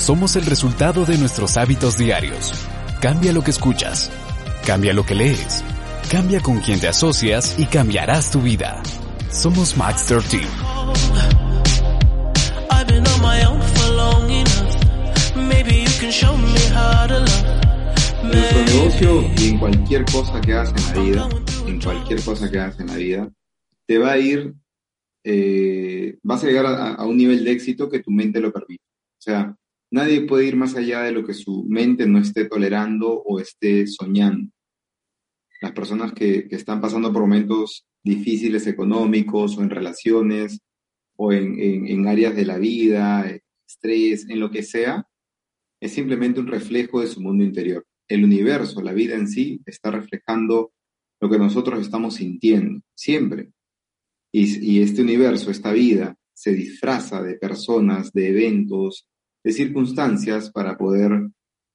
Somos el resultado de nuestros hábitos diarios. Cambia lo que escuchas. Cambia lo que lees. Cambia con quien te asocias y cambiarás tu vida. Somos Max 13. En nuestro negocio y en cualquier cosa que hagas en la vida, en cualquier cosa que hagas en la vida, te va a ir, eh, vas a llegar a, a un nivel de éxito que tu mente lo permite. O sea, nadie puede ir más allá de lo que su mente no esté tolerando o esté soñando. Las personas que, que están pasando por momentos difíciles económicos o en relaciones o en, en, áreas de la vida, estrés, en lo que sea, es simplemente un reflejo de su mundo interior. El universo, la vida en sí, está reflejando lo que nosotros estamos sintiendo, siempre. Y, y este universo, esta vida, se disfraza de personas, de eventos, de circunstancias para poder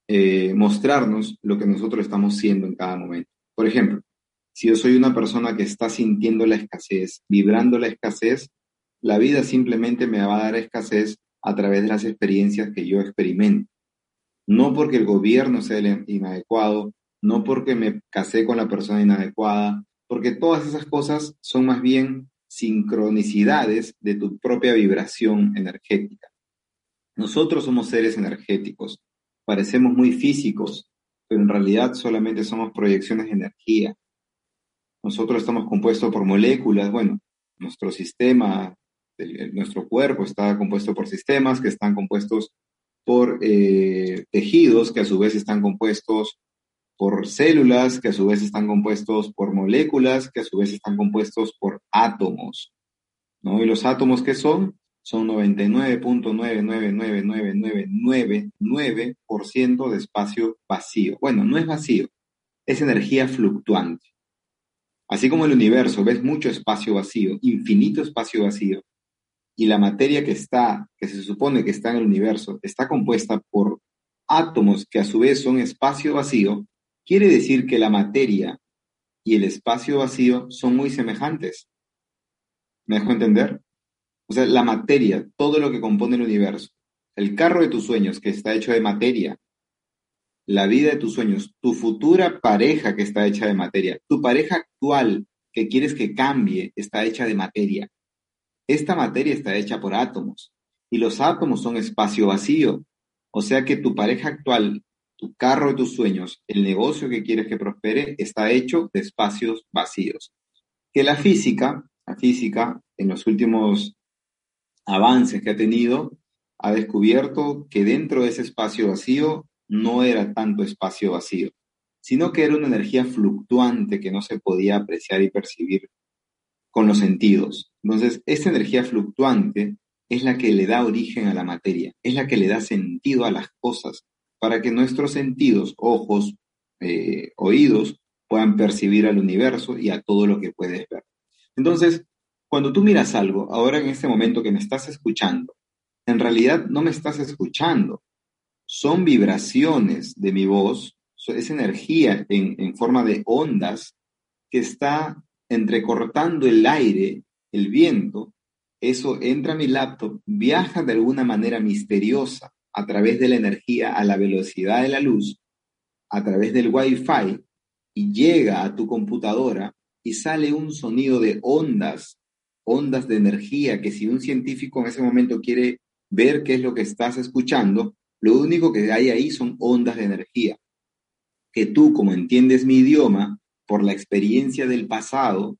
eh, mostrarnos lo que nosotros estamos siendo en cada momento. Por ejemplo, si yo soy una persona que está sintiendo la escasez, vibrando la escasez, la vida simplemente me va a dar escasez a través de las experiencias que yo experimento. No porque el gobierno sea inadecuado, no porque me casé con la persona inadecuada, porque todas esas cosas son más bien sincronicidades de tu propia vibración energética. Nosotros somos seres energéticos, parecemos muy físicos, pero en realidad solamente somos proyecciones de energía. Nosotros estamos compuestos por moléculas, bueno, nuestro sistema, nuestro cuerpo está compuesto por sistemas que están compuestos por eh, tejidos que a su vez están compuestos por células, que a su vez están compuestos por moléculas, que a su vez están compuestos por átomos. ¿no? ¿Y los átomos qué son? Son 99.9999999% de espacio vacío. Bueno, no es vacío, es energía fluctuante. Así como el universo, ves mucho espacio vacío, infinito espacio vacío, y la materia que está, que se supone que está en el universo, está compuesta por átomos que a su vez son espacio vacío, quiere decir que la materia y el espacio vacío son muy semejantes. ¿Me dejo entender? O sea, la materia, todo lo que compone el universo, el carro de tus sueños que está hecho de materia, la vida de tus sueños, tu futura pareja que está hecha de materia, tu pareja actual que quieres que cambie está hecha de materia. Esta materia está hecha por átomos y los átomos son espacio vacío. O sea que tu pareja actual, tu carro de tus sueños, el negocio que quieres que prospere está hecho de espacios vacíos. Que la física, la física en los últimos avances que ha tenido, ha descubierto que dentro de ese espacio vacío no era tanto espacio vacío, sino que era una energía fluctuante que no se podía apreciar y percibir con los sentidos. Entonces, esta energía fluctuante es la que le da origen a la materia, es la que le da sentido a las cosas, para que nuestros sentidos, ojos, eh, oídos, puedan percibir al universo y a todo lo que puedes ver. Entonces, cuando tú miras algo, ahora en este momento que me estás escuchando, en realidad no me estás escuchando. Son vibraciones de mi voz, es energía en, en forma de ondas que está entrecortando el aire, el viento. Eso entra a mi laptop, viaja de alguna manera misteriosa a través de la energía a la velocidad de la luz, a través del Wi-Fi, y llega a tu computadora y sale un sonido de ondas ondas de energía que si un científico en ese momento quiere ver qué es lo que estás escuchando, lo único que hay ahí son ondas de energía. Que tú, como entiendes mi idioma, por la experiencia del pasado,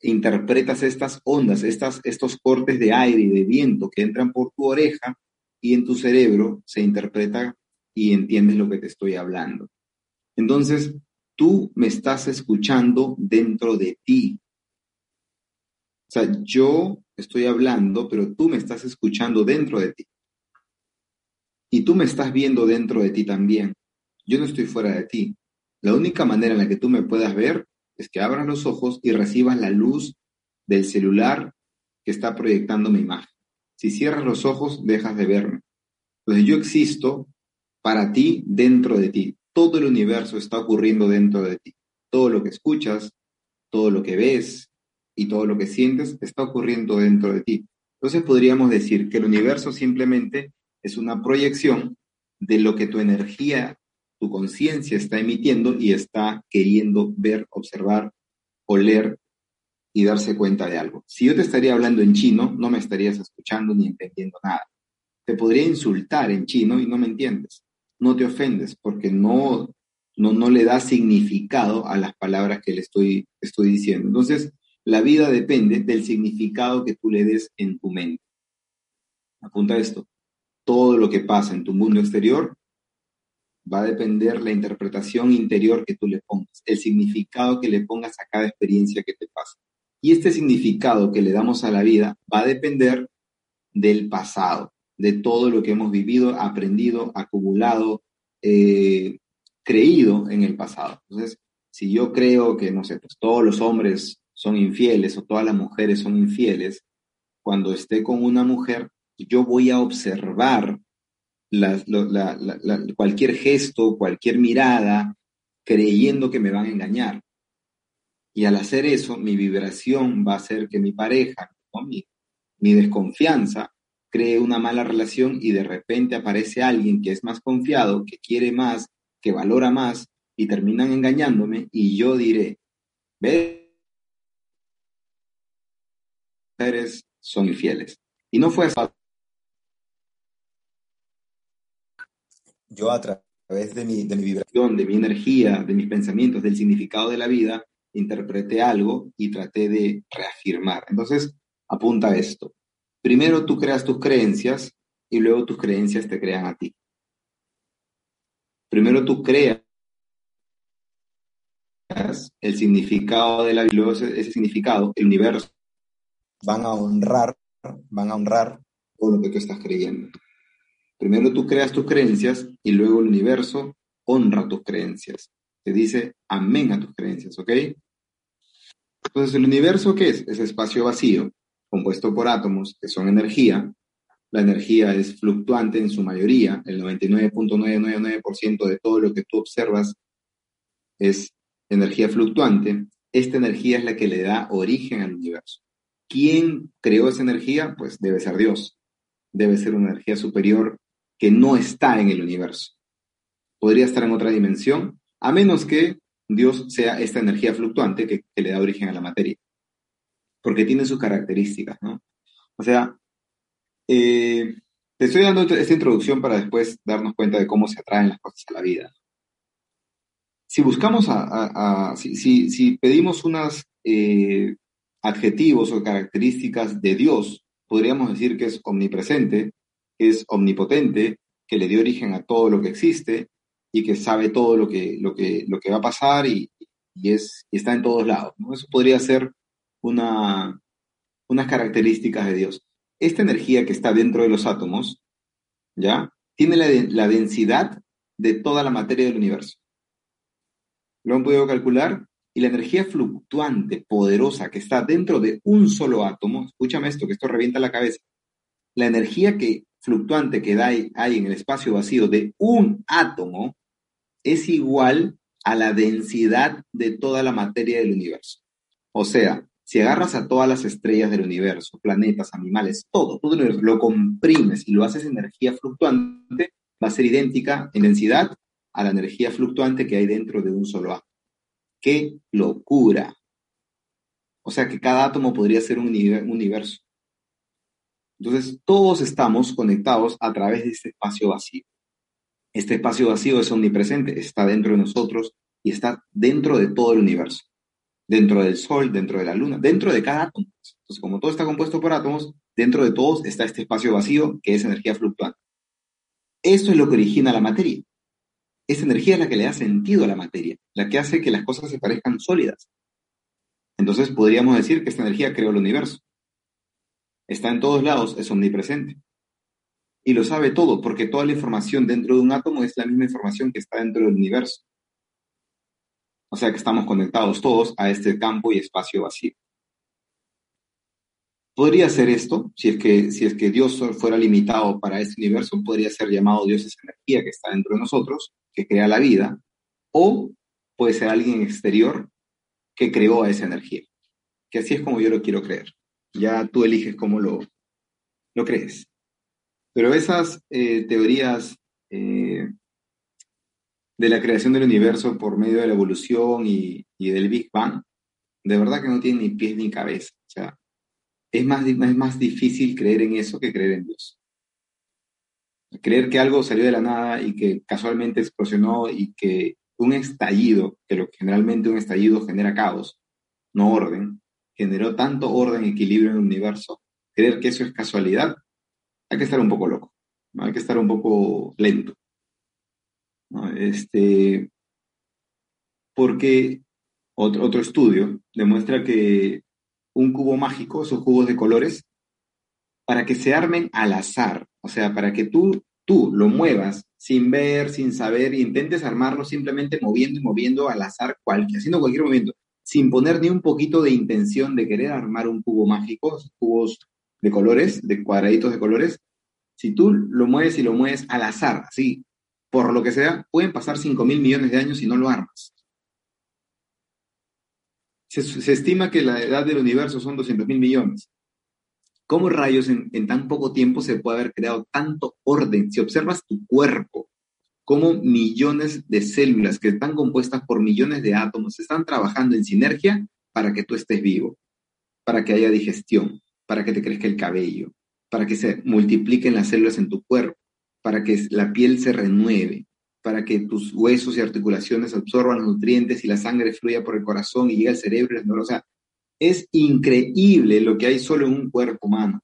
interpretas estas ondas, estas, estos cortes de aire y de viento que entran por tu oreja y en tu cerebro se interpreta y entiendes lo que te estoy hablando. Entonces, tú me estás escuchando dentro de ti, sea, yo estoy hablando, pero tú me estás escuchando dentro de ti. Y tú me estás viendo dentro de ti también. Yo no estoy fuera de ti. La única manera en la que tú me puedas ver es que abras los ojos y recibas la luz del celular que está proyectando mi imagen. Si cierras los ojos, dejas de verme. Entonces yo existo para ti dentro de ti. Todo el universo está ocurriendo dentro de ti. Todo lo que escuchas, todo lo que ves y todo lo que sientes está ocurriendo dentro de ti. Entonces podríamos decir que el universo simplemente es una proyección de lo que tu energía, tu conciencia está emitiendo y está queriendo ver, observar, oler y darse cuenta de algo. Si yo te estaría hablando en chino, no me estarías escuchando ni entendiendo nada. Te podría insultar en chino y no me entiendes. No te ofendes porque no, no, no le da significado a las palabras que le estoy, estoy diciendo. Entonces, la vida depende del significado que tú le des en tu mente. Apunta esto todo lo que pasa en tu mundo exterior va a depender la interpretación interior que tú le pongas, el significado que le pongas a cada experiencia que te pasa. Y este significado que le damos a la vida va a depender del pasado, de todo lo que hemos vivido, aprendido, acumulado, eh, creído en el pasado. Entonces, si yo creo que, no sé, pues todos los hombres son infieles o todas las mujeres son infieles, cuando esté con una mujer, yo voy a observar cualquier gesto, cualquier mirada, creyendo que me van a engañar. Y al hacer eso, mi vibración va a hacer que mi pareja, mi, mi desconfianza, cree una mala relación y de repente aparece alguien que es más confiado, que quiere más, que valora más, y terminan engañándome, y yo diré, ¿ves? Son infieles. Y no fue yo a través de mi, de mi vibración, de mi energía, de mis pensamientos, del significado de la vida, interpreté algo y traté de reafirmar. Entonces, apunta esto. Primero tú creas tus creencias y luego tus creencias te crean a ti. Primero tú creas el significado de la vida, luego ese significado, el universo, van a honrar, van a honrar todo lo que tú estás creyendo. Primero tú creas tus creencias y luego el universo honra tus creencias. Te dice amén a tus creencias, ¿ok? Entonces, ¿el universo qué es? Es espacio vacío, compuesto por átomos que son energía. La energía es fluctuante en su mayoría. El 99.999% de todo lo que tú observas es energía fluctuante. Esta energía es la que le da origen al universo. ¿Quién creó esa energía? Pues debe ser Dios. Debe ser una energía superior que no está en el universo. Podría estar en otra dimensión, a menos que Dios sea esta energía fluctuante que, le da origen a la materia, porque tiene sus características, ¿no? O sea, eh, te estoy dando esta introducción para después darnos cuenta de cómo se atraen las cosas a la vida. Si buscamos a, si, pedimos unos eh, adjetivos o características de Dios, podríamos decir que es omnipresente, es omnipotente, que le dio origen a todo lo que existe y que sabe todo lo que, lo que, lo que va a pasar y, es, está en todos lados. Eso podría ser una, unas características de Dios. Esta energía que está dentro de los átomos, ¿ya? Tiene la, la densidad de toda la materia del universo. Lo han podido calcular y la energía fluctuante, poderosa, que está dentro de un solo átomo, escúchame esto, que esto revienta la cabeza, la energía que fluctuante que hay, hay en el espacio vacío de un átomo es igual a la densidad de toda la materia del universo. O sea, si agarras a todas las estrellas del universo, planetas, animales, todo, todo lo comprimes y lo haces energía fluctuante, va a ser idéntica en densidad a la energía fluctuante que hay dentro de un solo átomo. ¡Qué locura! O sea que cada átomo podría ser un universo. Entonces, todos estamos conectados a través de este espacio vacío. Este espacio vacío es omnipresente, está dentro de nosotros y está dentro de todo el universo. Dentro del Sol, dentro de la Luna, dentro de cada átomo. Entonces, como todo está compuesto por átomos, dentro de todos está este espacio vacío que es energía fluctuante. Eso es lo que origina la materia. Esa energía es la que le da sentido a la materia, la que hace que las cosas se parezcan sólidas. Entonces podríamos decir que esta energía creó el universo. está en todos lados, es omnipresente. Y lo sabe todo, porque toda la información dentro de un átomo es la misma información que está dentro del universo. O sea que estamos conectados todos a este campo y espacio vacío. Podría ser esto, si es que, si es que Dios fuera limitado para este universo, podría ser llamado Dios esa energía que está dentro de nosotros, que crea la vida, o puede ser alguien exterior que creó a esa energía. Que así es como yo lo quiero creer. Ya tú eliges cómo lo, lo crees. Pero esas eh, teorías eh, de la creación del universo por medio de la evolución y, y, del Big Bang, de verdad que no tienen ni pies ni cabeza. O sea, es más, es más difícil creer en eso que creer en Dios. Creer que algo salió de la nada y que casualmente explosionó y que un estallido, que generalmente un estallido genera caos, no orden, generó tanto orden y equilibrio en el universo, creer que eso es casualidad, hay que estar un poco loco, hay que estar un poco lento. Este, porque otro, otro estudio demuestra que un cubo mágico, esos cubos de colores, para que se armen al azar, o sea, para que tú, tú lo muevas sin ver, sin saber, e intentes armarlo simplemente moviendo y moviendo al azar, haciendo cualquier movimiento, sin poner ni un poquito de intención de querer armar un cubo mágico, cubos de colores, de cuadraditos de colores, si tú lo mueves y lo mueves al azar, así, por lo que sea, pueden pasar 5 mil millones de años y no lo armas. Se, estima que la edad del universo son 200 mil millones. ¿Cómo rayos en, tan poco tiempo se puede haber creado tanto orden? Si observas tu cuerpo, cómo millones de células que están compuestas por millones de átomos están trabajando en sinergia para que tú estés vivo, para que haya digestión, para que te crezca el cabello, para que se multipliquen las células en tu cuerpo, para que la piel se renueve, para que tus huesos y articulaciones absorban los nutrientes y la sangre fluya por el corazón y llegue al cerebro. O sea, es increíble lo que hay solo en un cuerpo humano.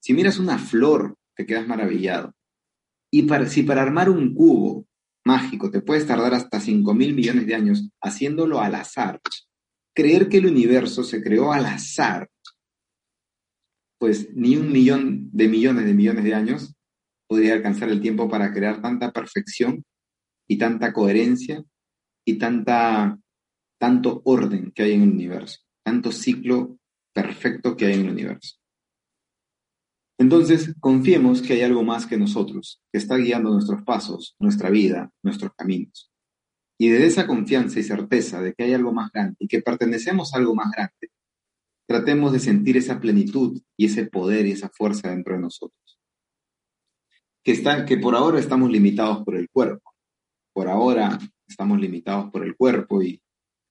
Si miras una flor, te quedas maravillado. Y si para armar un cubo mágico te puedes tardar hasta 5 mil millones de años haciéndolo al azar, creer que el universo se creó al azar, pues ni un millón de millones de millones de años podría alcanzar el tiempo para crear tanta perfección y tanta coherencia y tanta, tanto orden que hay en el universo, tanto ciclo perfecto que hay en el universo. Entonces, confiemos que hay algo más que nosotros, que está guiando nuestros pasos, nuestra vida, nuestros caminos. Y desde esa confianza y certeza de que hay algo más grande y que pertenecemos a algo más grande, tratemos de sentir esa plenitud y ese poder y esa fuerza dentro de nosotros que, que por ahora estamos limitados por el cuerpo. Por ahora estamos limitados por el cuerpo y,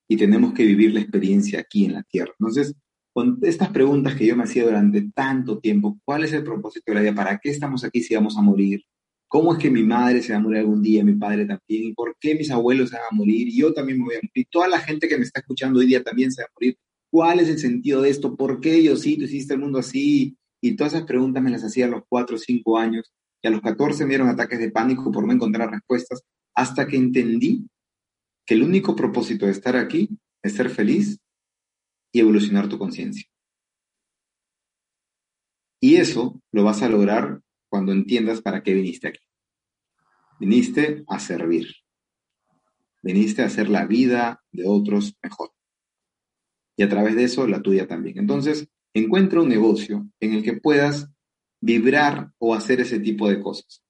y tenemos que vivir la experiencia aquí en la tierra. Entonces, con estas preguntas que yo me hacía durante tanto tiempo, ¿cuál es el propósito de la vida? ¿Para qué estamos aquí si vamos a morir? ¿Cómo es que mi madre se va a morir algún día, mi padre también? ¿Y por qué mis abuelos se van a morir? Yo también me voy a morir. Toda la gente que me está escuchando hoy día también se va a morir. ¿Cuál es el sentido de esto? ¿Por qué yo sí, tú hiciste el mundo así? Y todas esas preguntas me las hacía a los cuatro o cinco años y a los 14 me dieron ataques de pánico por no encontrar respuestas, hasta que entendí que el único propósito de estar aquí es ser feliz y evolucionar tu conciencia. Y eso lo vas a lograr cuando entiendas para qué viniste aquí. Viniste a servir. Viniste a hacer la vida de otros mejor. Y a través de eso, la tuya también. Entonces, encuentra un negocio en el que puedas vibrar o hacer ese tipo de cosas.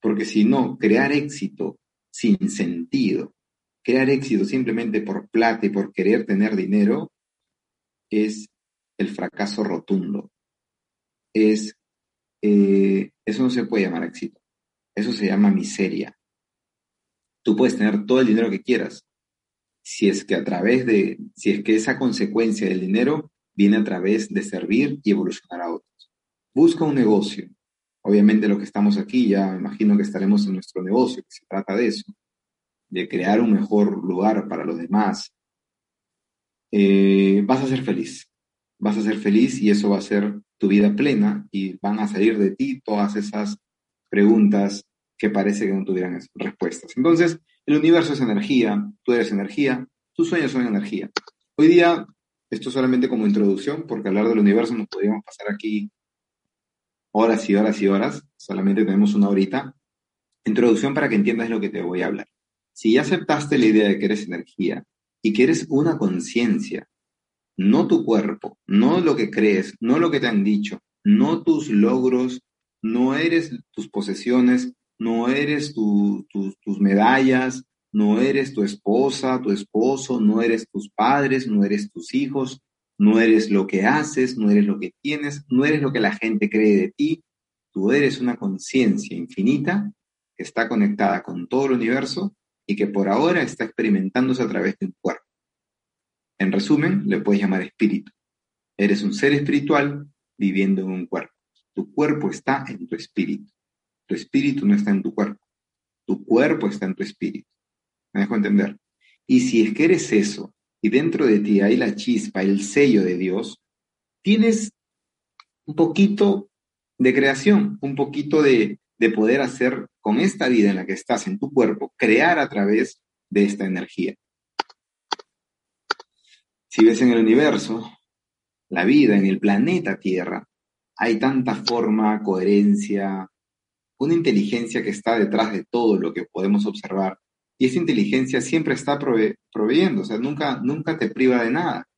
Porque si no, crear éxito sin sentido, crear éxito simplemente por plata y por querer tener dinero, es el fracaso rotundo. Es, eh, eso no se puede llamar éxito. Eso se llama miseria. Tú puedes tener todo el dinero que quieras, si es que a través de, si es que esa consecuencia del dinero viene a través de servir y evolucionar a otros. Busca un negocio. Obviamente lo que estamos aquí, ya imagino que estaremos en nuestro negocio, que se trata de eso, de crear un mejor lugar para los demás. Eh, vas a ser feliz. Vas a ser feliz y eso va a ser tu vida plena y van a salir de ti todas esas preguntas que parece que no tuvieran respuestas. Entonces, el universo es energía, tú eres energía, tus sueños son energía. Hoy día Esto solamente como introducción, porque hablar del universo nos podríamos pasar aquí horas y horas y horas, solamente tenemos una horita. Introducción para que entiendas lo que te voy a hablar. Si ya aceptaste la idea de que eres energía y que eres una conciencia, no tu cuerpo, no lo que crees, no lo que te han dicho, no tus logros, no eres tus posesiones, no eres tus medallas, no eres tu esposa, tu esposo, no eres tus padres, no eres tus hijos, no eres lo que haces, no eres lo que tienes, no eres lo que la gente cree de ti. Tú eres una conciencia infinita que está conectada con todo el universo y que por ahora está experimentándose a través de un cuerpo. En resumen, le puedes llamar espíritu. Eres un ser espiritual viviendo en un cuerpo. Tu cuerpo está en tu espíritu. Tu espíritu no está en tu cuerpo. Tu cuerpo está en tu espíritu. ¿Me dejo entender? Y si es que eres eso, y dentro de ti hay la chispa, el sello de Dios, tienes un poquito de creación, un poquito de, de poder hacer con esta vida en la que estás en tu cuerpo, crear a través de esta energía. Si ves en el universo, la vida en el planeta Tierra, hay tanta forma, coherencia, una inteligencia que está detrás de todo lo que podemos observar y esa inteligencia siempre está proveyendo, o sea, nunca, nunca te priva de nada.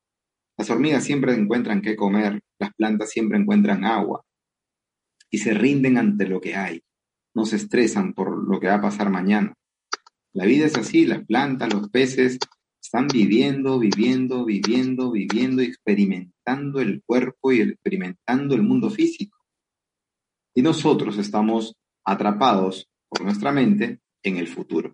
Las hormigas siempre encuentran qué comer, las plantas siempre encuentran agua y se rinden ante lo que hay, no se estresan por lo que va a pasar mañana. La vida es así, las plantas, los peces están viviendo, viviendo, viviendo, viviendo, experimentando el cuerpo y experimentando el mundo físico. Y nosotros estamos atrapados por nuestra mente en el futuro.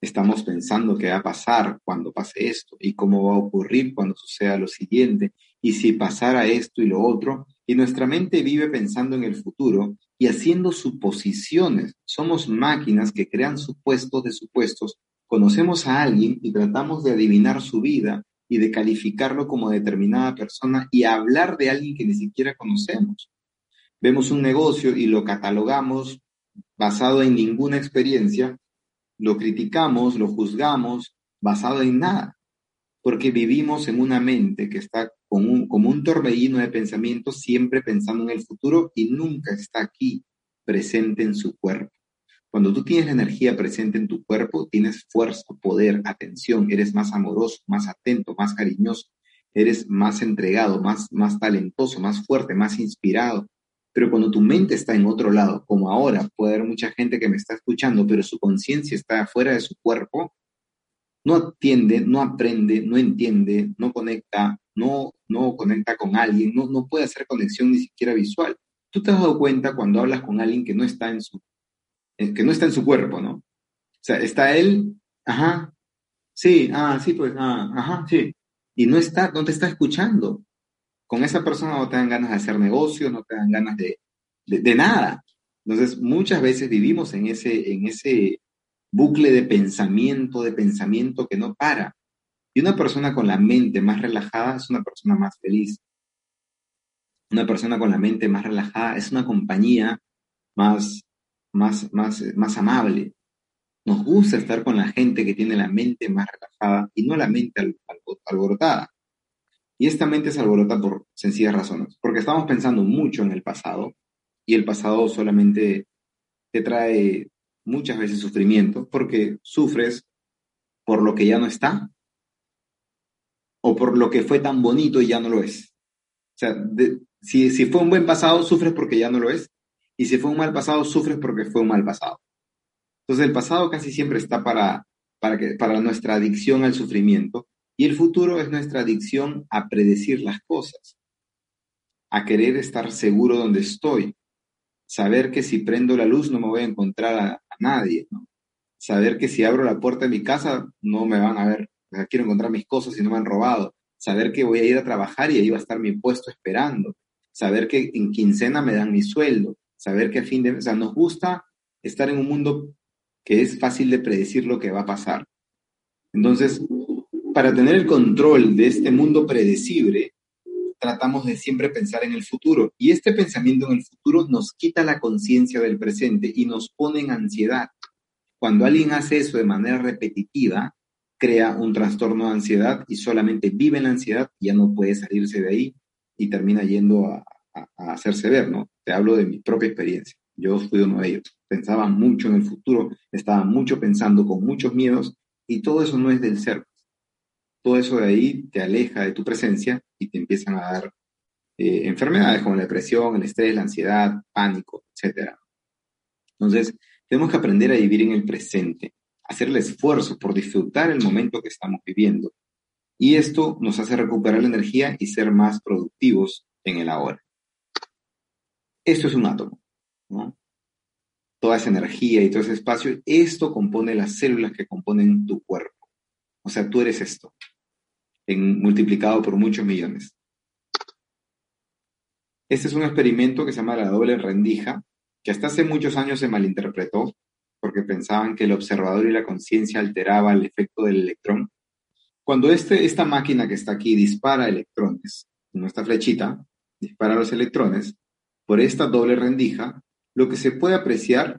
Estamos pensando qué va a pasar cuando pase esto y cómo va a ocurrir cuando suceda lo siguiente y si pasara esto y lo otro. Y nuestra mente vive pensando en el futuro y haciendo suposiciones. Somos máquinas que crean supuestos de supuestos. Conocemos a alguien y tratamos de adivinar su vida y de calificarlo como determinada persona y hablar de alguien que ni siquiera conocemos. Vemos un negocio y lo catalogamos basado en ninguna experiencia lo criticamos, lo juzgamos basado en nada, porque vivimos en una mente que está como un torbellino de pensamientos, siempre pensando en el futuro y nunca está aquí presente en su cuerpo. Cuando tú tienes la energía presente en tu cuerpo, tienes fuerza, poder, atención, eres más amoroso, más atento, más cariñoso, eres más entregado, más, más talentoso, más fuerte, más inspirado, pero cuando tu mente está en otro lado, como ahora, puede haber mucha gente que me está escuchando, pero su conciencia está fuera de su cuerpo, no atiende, no aprende, no entiende, no conecta, no, no conecta con alguien, no, no puede hacer conexión ni siquiera visual. Tú te has dado cuenta cuando hablas con alguien que no está en su, eh, que no está en su cuerpo, ¿no? O sea, está él, ajá, sí, ah, sí, pues, ah, ajá, sí. Y no está, no te está escuchando con esa persona no te dan ganas de hacer negocios, no te dan ganas de, de, nada. Entonces, muchas veces vivimos en ese, en ese bucle de pensamiento, de pensamiento que no para. Y una persona con la mente más relajada es una persona más feliz. Una persona con la mente más relajada es una compañía más, más, más, más amable. Nos gusta estar con la gente que tiene la mente más relajada y no la mente alborotada. Y esta mente se alborota por sencillas razones, porque estamos pensando mucho en el pasado y el pasado solamente te trae muchas veces sufrimiento porque sufres por lo que ya no está o por lo que fue tan bonito y ya no lo es. O sea, si, si fue un buen pasado, sufres porque ya no lo es. Y si fue un mal pasado, sufres porque fue un mal pasado. Entonces el pasado casi siempre está para, para, que, para nuestra adicción al sufrimiento y el futuro es nuestra adicción a predecir las cosas, a querer estar seguro donde estoy, saber que si prendo la luz no me voy a encontrar a, nadie, saber que si abro la puerta de mi casa no me van a ver, quiero encontrar mis cosas y no me han robado, saber que voy a ir a trabajar y ahí va a estar mi puesto esperando, saber que en quincena me dan mi sueldo, saber que a fin de, o sea, nos gusta estar en un mundo que es fácil de predecir lo que va a pasar. Entonces, para tener el control de este mundo predecible, tratamos de siempre pensar en el futuro. Y este pensamiento en el futuro nos quita la conciencia del presente y nos pone en ansiedad. Cuando alguien hace eso de manera repetitiva, crea un trastorno de ansiedad y solamente vive en la ansiedad ya no puede salirse de ahí y termina yendo a, hacerse ver, ¿no? Te hablo de mi propia experiencia. Yo fui uno de ellos. Pensaba mucho en el futuro, estaba mucho pensando con muchos miedos y todo eso no es del ser. Todo eso de ahí te aleja de tu presencia y te empiezan a dar eh, enfermedades como la depresión, el estrés, la ansiedad, pánico, etc. Entonces, tenemos que aprender a vivir en el presente, hacer el esfuerzo por disfrutar el momento que estamos viviendo. Y esto nos hace recuperar la energía y ser más productivos en el ahora. Esto es un átomo, ¿no? Toda esa energía y todo ese espacio, esto compone las células que componen tu cuerpo. O sea, tú eres esto, en, multiplicado por muchos millones. Este es un experimento que se llama la doble rendija, que hasta hace muchos años se malinterpretó porque pensaban que el observador y la conciencia alteraba el efecto del electrón. Cuando este, esta máquina que está aquí dispara electrones, como esta flechita, dispara los electrones, por esta doble rendija, lo que se puede apreciar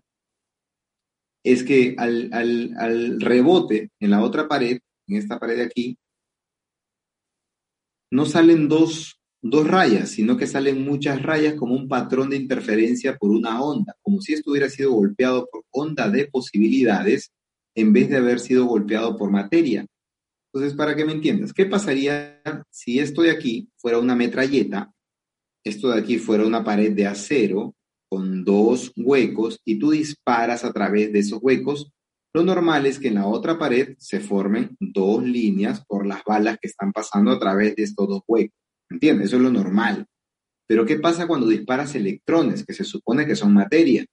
es que al, al rebote en la otra pared, en esta pared de aquí, no salen dos dos rayas, sino que salen muchas rayas como un patrón de interferencia por una onda, como si esto hubiera sido golpeado por onda de posibilidades en vez de haber sido golpeado por materia. Entonces, para que me entiendas, ¿qué pasaría si esto de aquí fuera una metralleta, esto de aquí fuera una pared de acero con dos huecos y tú disparas a través de esos huecos? Lo normal es que en la otra pared se formen dos líneas por las balas que están pasando a través de estos dos huecos. ¿Entiendes? Eso es lo normal. Pero ¿qué pasa cuando disparas electrones, que se supone que son materia?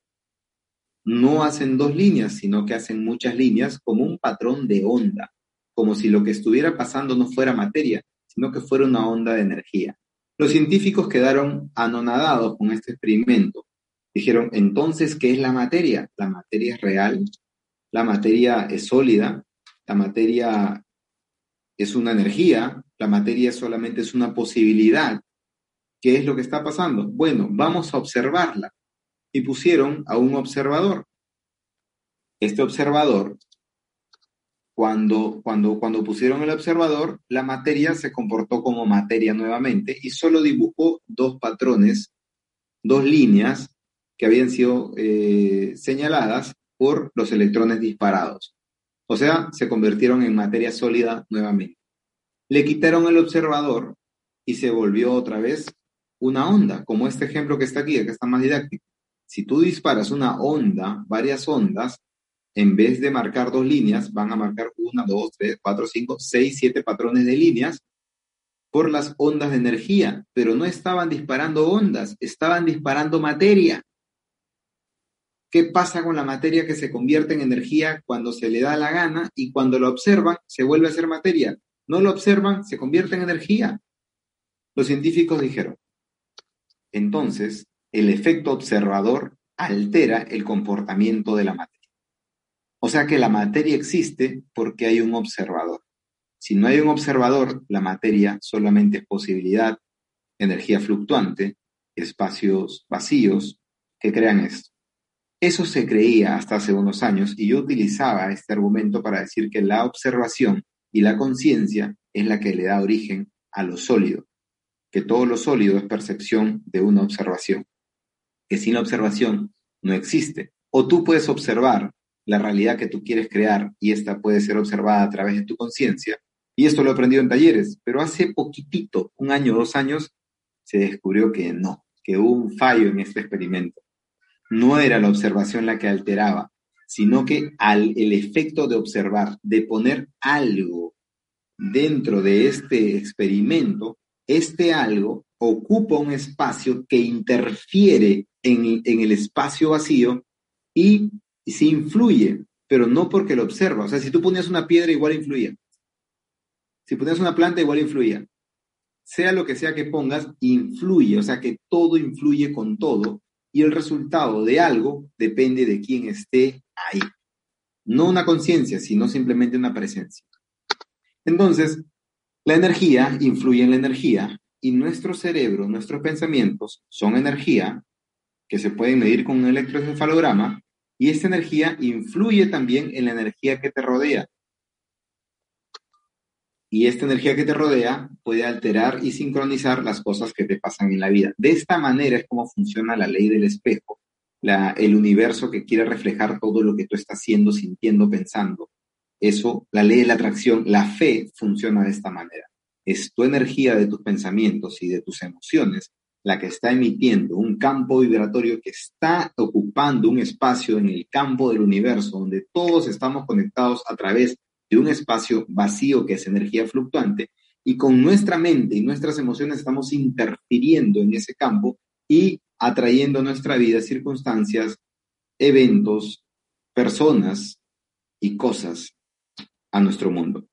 No hacen dos líneas, sino que hacen muchas líneas como un patrón de onda, como si lo que estuviera pasando no fuera materia, sino que fuera una onda de energía. Los científicos quedaron anonadados con este experimento. Dijeron, entonces, ¿qué es la materia? La materia es real, la materia es sólida, la materia es una energía, la materia solamente es una posibilidad. ¿Qué es lo que está pasando? Bueno, vamos a observarla. Y pusieron a un observador. Este observador, cuando, cuando, cuando pusieron el observador, la materia se comportó como materia nuevamente y solo dibujó dos patrones, dos líneas que habían sido eh, señaladas por los electrones disparados. O sea, se convirtieron en materia sólida nuevamente. Le quitaron el observador y se volvió otra vez una onda, como este ejemplo que está aquí, que está más didáctico. Si tú disparas una onda, varias ondas, en vez de marcar dos líneas, van a marcar una, dos, tres, cuatro, cinco, seis, siete patrones de líneas por las ondas de energía, pero no estaban disparando ondas, estaban disparando materia. ¿Qué pasa con la materia que se convierte en energía cuando se le da la gana y cuando la observan se vuelve a ser materia? No lo observan, se convierte en energía. Los científicos dijeron, entonces el efecto observador altera el comportamiento de la materia. O sea que la materia existe porque hay un observador. Si no hay un observador, la materia solamente es posibilidad, energía fluctuante, espacios vacíos que crean esto. Eso se creía hasta hace unos años y yo utilizaba este argumento para decir que la observación y la conciencia es la que le da origen a lo sólido, que todo lo sólido es percepción de una observación, que sin la observación no existe. O tú puedes observar la realidad que tú quieres crear y esta puede ser observada a través de tu conciencia. Y esto lo he aprendido en talleres, pero hace poquitito, un año, dos años, se descubrió que no, que hubo un fallo en este experimento no era la observación la que alteraba, sino que al, el efecto de observar, de poner algo dentro de este experimento, este algo ocupa un espacio que interfiere en, el espacio vacío y, y se influye, pero no porque lo observa. O sea, si tú ponías una piedra, igual influía. Si ponías una planta, igual influía. Sea lo que sea que pongas, influye. O sea, que todo influye con todo y el resultado de algo depende de quién esté ahí. No una conciencia, sino simplemente una presencia. Entonces, la energía influye en la energía y nuestro cerebro, nuestros pensamientos son energía que se pueden medir con un electroencefalograma y esta energía influye también en la energía que te rodea. Y esta energía que te rodea puede alterar y sincronizar las cosas que te pasan en la vida. De esta manera es como funciona la ley del espejo, la, el universo que quiere reflejar todo lo que tú estás haciendo, sintiendo, pensando. Eso, la ley de la atracción, la fe funciona de esta manera. Es tu energía de tus pensamientos y de tus emociones la que está emitiendo un campo vibratorio que está ocupando un espacio en el campo del universo, donde todos estamos conectados a través de un espacio vacío que es energía fluctuante, y con nuestra mente y nuestras emociones estamos interfiriendo en ese campo y atrayendo a nuestra vida circunstancias, eventos, personas y cosas a nuestro mundo.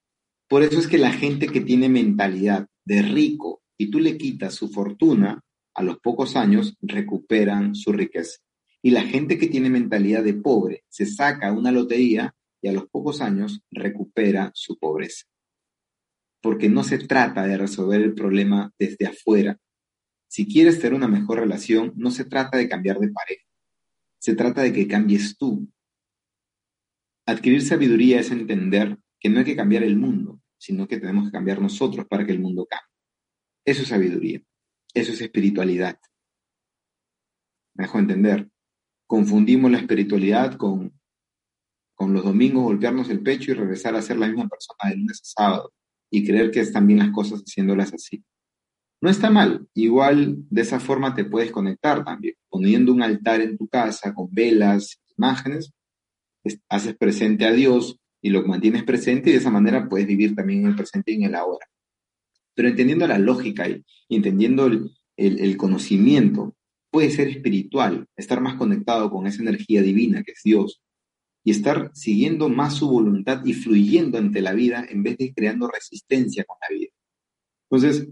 Por eso es que la gente que tiene mentalidad de rico y tú le quitas su fortuna, a los pocos años recuperan su riqueza. Y la gente que tiene mentalidad de pobre se saca una lotería y a los pocos años recupera su pobreza. Porque no se trata de resolver el problema desde afuera. Si quieres tener una mejor relación, no se trata de cambiar de pareja. Se trata de que cambies tú. Adquirir sabiduría es entender que no hay que cambiar el mundo, sino que tenemos que cambiar nosotros para que el mundo cambie. Eso es sabiduría. Eso es espiritualidad. Me dejo entender. Confundimos la espiritualidad con, con los domingos golpearnos el pecho y regresar a ser la misma persona de lunes a sábado y creer que están bien las cosas haciéndolas así. No está mal. Igual de esa forma te puedes conectar también. Poniendo un altar en tu casa con velas, imágenes, haces presente a Dios y lo mantienes presente y de esa manera puedes vivir también en el presente y en el ahora. Pero entendiendo la lógica y entendiendo el, conocimiento, puede ser espiritual, estar más conectado con esa energía divina que es Dios y estar siguiendo más su voluntad y fluyendo ante la vida en vez de creando resistencia con la vida. Entonces,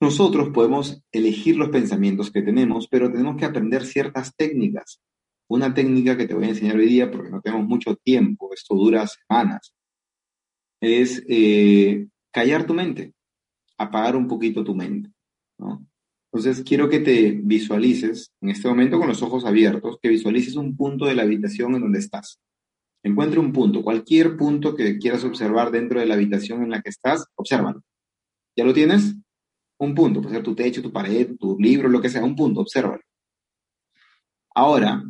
nosotros podemos elegir los pensamientos que tenemos, pero tenemos que aprender ciertas técnicas. Una técnica que te voy a enseñar hoy día, porque no tenemos mucho tiempo, esto dura semanas, es eh, callar tu mente apagar un poquito tu mente. ¿no? Entonces, quiero que te visualices en este momento con los ojos abiertos, que visualices un punto de la habitación en donde estás. Encuentre un punto, cualquier punto que quieras observar dentro de la habitación en la que estás, obsérvalo. ¿Ya lo tienes? Un punto, puede ser tu techo, tu pared, tu libro, lo que sea, un punto, obsérvalo. Ahora,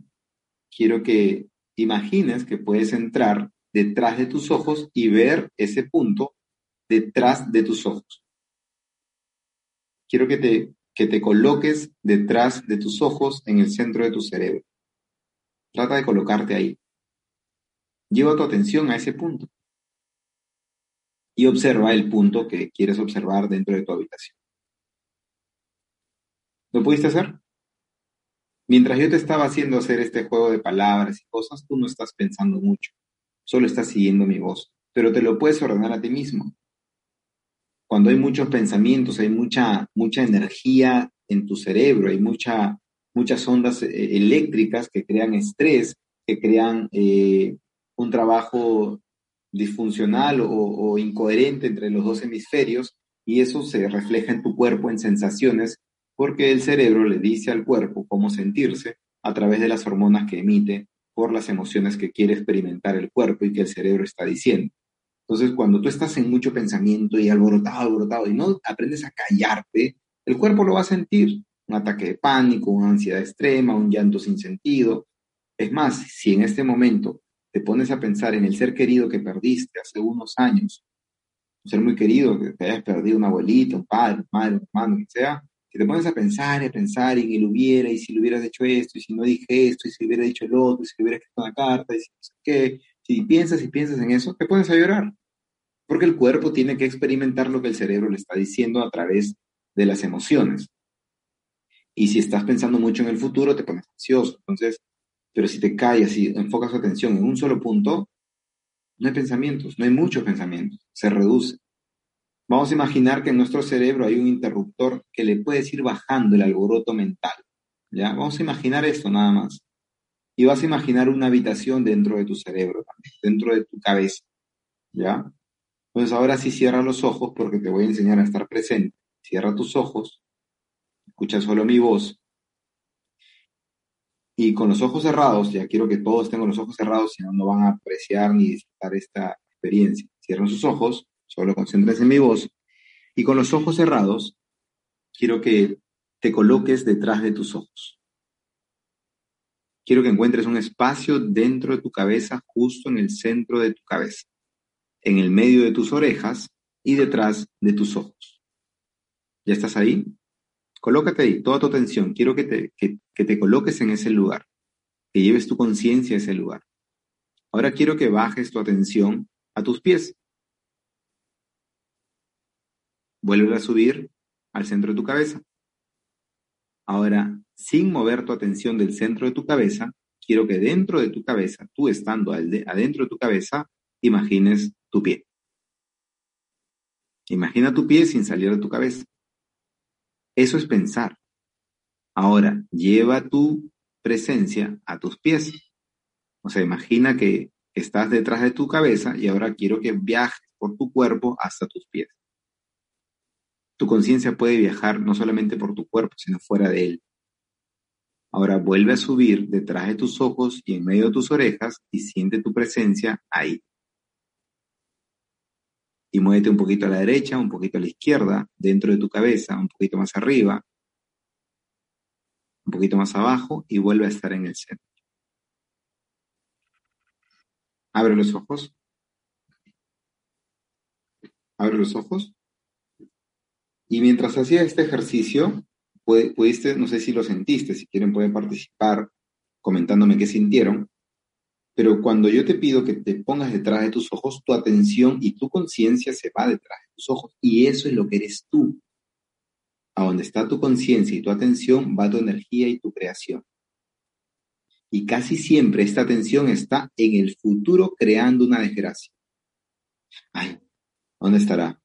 quiero que imagines que puedes entrar detrás de tus ojos y ver ese punto detrás de tus ojos quiero que te, que te coloques detrás de tus ojos en el centro de tu cerebro. Trata de colocarte ahí. Lleva tu atención a ese punto y observa el punto que quieres observar dentro de tu habitación. ¿Lo pudiste hacer? Mientras yo te estaba haciendo hacer este juego de palabras y cosas, tú no estás pensando mucho, solo estás siguiendo mi voz, pero te lo puedes ordenar a ti mismo cuando hay muchos pensamientos, hay mucha, mucha energía en tu cerebro, hay mucha, muchas ondas eh, eléctricas que crean estrés, que crean eh, un trabajo disfuncional o, incoherente entre los dos hemisferios y eso se refleja en tu cuerpo en sensaciones porque el cerebro le dice al cuerpo cómo sentirse a través de las hormonas que emite por las emociones que quiere experimentar el cuerpo y que el cerebro está diciendo. Entonces, cuando tú estás en mucho pensamiento y alborotado, alborotado, y no aprendes a callarte, el cuerpo lo va a sentir. Un ataque de pánico, una ansiedad extrema, un llanto sin sentido. Es más, si en este momento te pones a pensar en el ser querido que perdiste hace unos años, un ser muy querido, que te hayas perdido una abuelita, un padre, un madre, un hermano, que sea, si te pones a pensar y a pensar en el hubiera, y si le hubieras hecho esto, y si no dije esto, y si hubiera dicho el otro, y si hubiera escrito una carta, y si no qué, si piensas y piensas en eso, te pones a llorar. Porque el cuerpo tiene que experimentar lo que el cerebro le está diciendo a través de las emociones. Y si estás pensando mucho en el futuro, te pones ansioso. Entonces, pero si te callas y enfocas tu atención en un solo punto, no hay pensamientos, no hay muchos pensamientos, se reduce. Vamos a imaginar que en nuestro cerebro hay un interruptor que le puede ir bajando el alboroto mental. ¿ya? Vamos a imaginar esto nada más. Y vas a imaginar una habitación dentro de tu cerebro dentro de tu cabeza. ¿Ya? Entonces ahora sí cierra los ojos porque te voy a enseñar a estar presente. Cierra tus ojos, escucha solo mi voz. Y con los ojos cerrados, ya quiero que todos tengan los ojos cerrados, si no, van a apreciar ni disfrutar esta experiencia. Cierran sus ojos solo concentres en mi voz. Y con los ojos cerrados, quiero que te coloques detrás de tus ojos. Quiero que encuentres un espacio dentro de tu cabeza, justo en el centro de tu cabeza, en el medio de tus orejas y detrás de tus ojos. ¿Ya estás ahí? Colócate ahí, toda tu atención. Quiero que te, que te coloques en ese lugar, que lleves tu conciencia a ese lugar. Ahora quiero que bajes tu atención a tus pies. Vuelve a subir al centro de tu cabeza. Ahora, sin mover tu atención del centro de tu cabeza, quiero que dentro de tu cabeza, tú estando adentro de tu cabeza, imagines tu pie. Imagina tu pie sin salir de tu cabeza. Eso es pensar. Ahora, lleva tu presencia a tus pies. O sea, imagina que estás detrás de tu cabeza y ahora quiero que viajes por tu cuerpo hasta tus pies. Tu conciencia puede viajar no solamente por tu cuerpo, sino fuera de él. Ahora vuelve a subir detrás de tus ojos y en medio de tus orejas y siente tu presencia ahí. Y muévete un poquito a la derecha, un poquito a la izquierda, dentro de tu cabeza, un poquito más arriba, un poquito más abajo y vuelve a estar en el centro. Abre los ojos. Abre los ojos. Y mientras hacía este ejercicio, pudiste, no sé si lo sentiste, si quieren pueden participar comentándome qué sintieron, pero cuando yo te pido que te pongas detrás de tus ojos, tu atención y tu conciencia se va detrás de tus ojos. Y eso es lo que eres tú. A donde está tu conciencia y tu atención va tu energía y tu creación. Y casi siempre esta atención está en el futuro creando una desgracia. Ay, ¿dónde estará?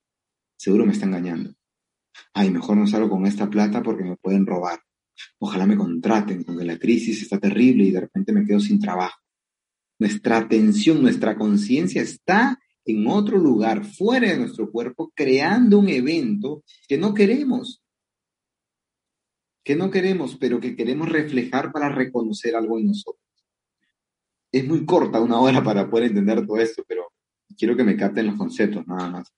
Seguro me está engañando ay, mejor no salgo con esta plata porque me pueden robar. Ojalá me contraten, porque la crisis está terrible y de repente me quedo sin trabajo. Nuestra atención, nuestra conciencia está en otro lugar, fuera de nuestro cuerpo, creando un evento que no queremos. Que no queremos, pero que queremos reflejar para reconocer algo en nosotros. Es muy corta una hora para poder entender todo esto, pero quiero que me capten los conceptos nada más.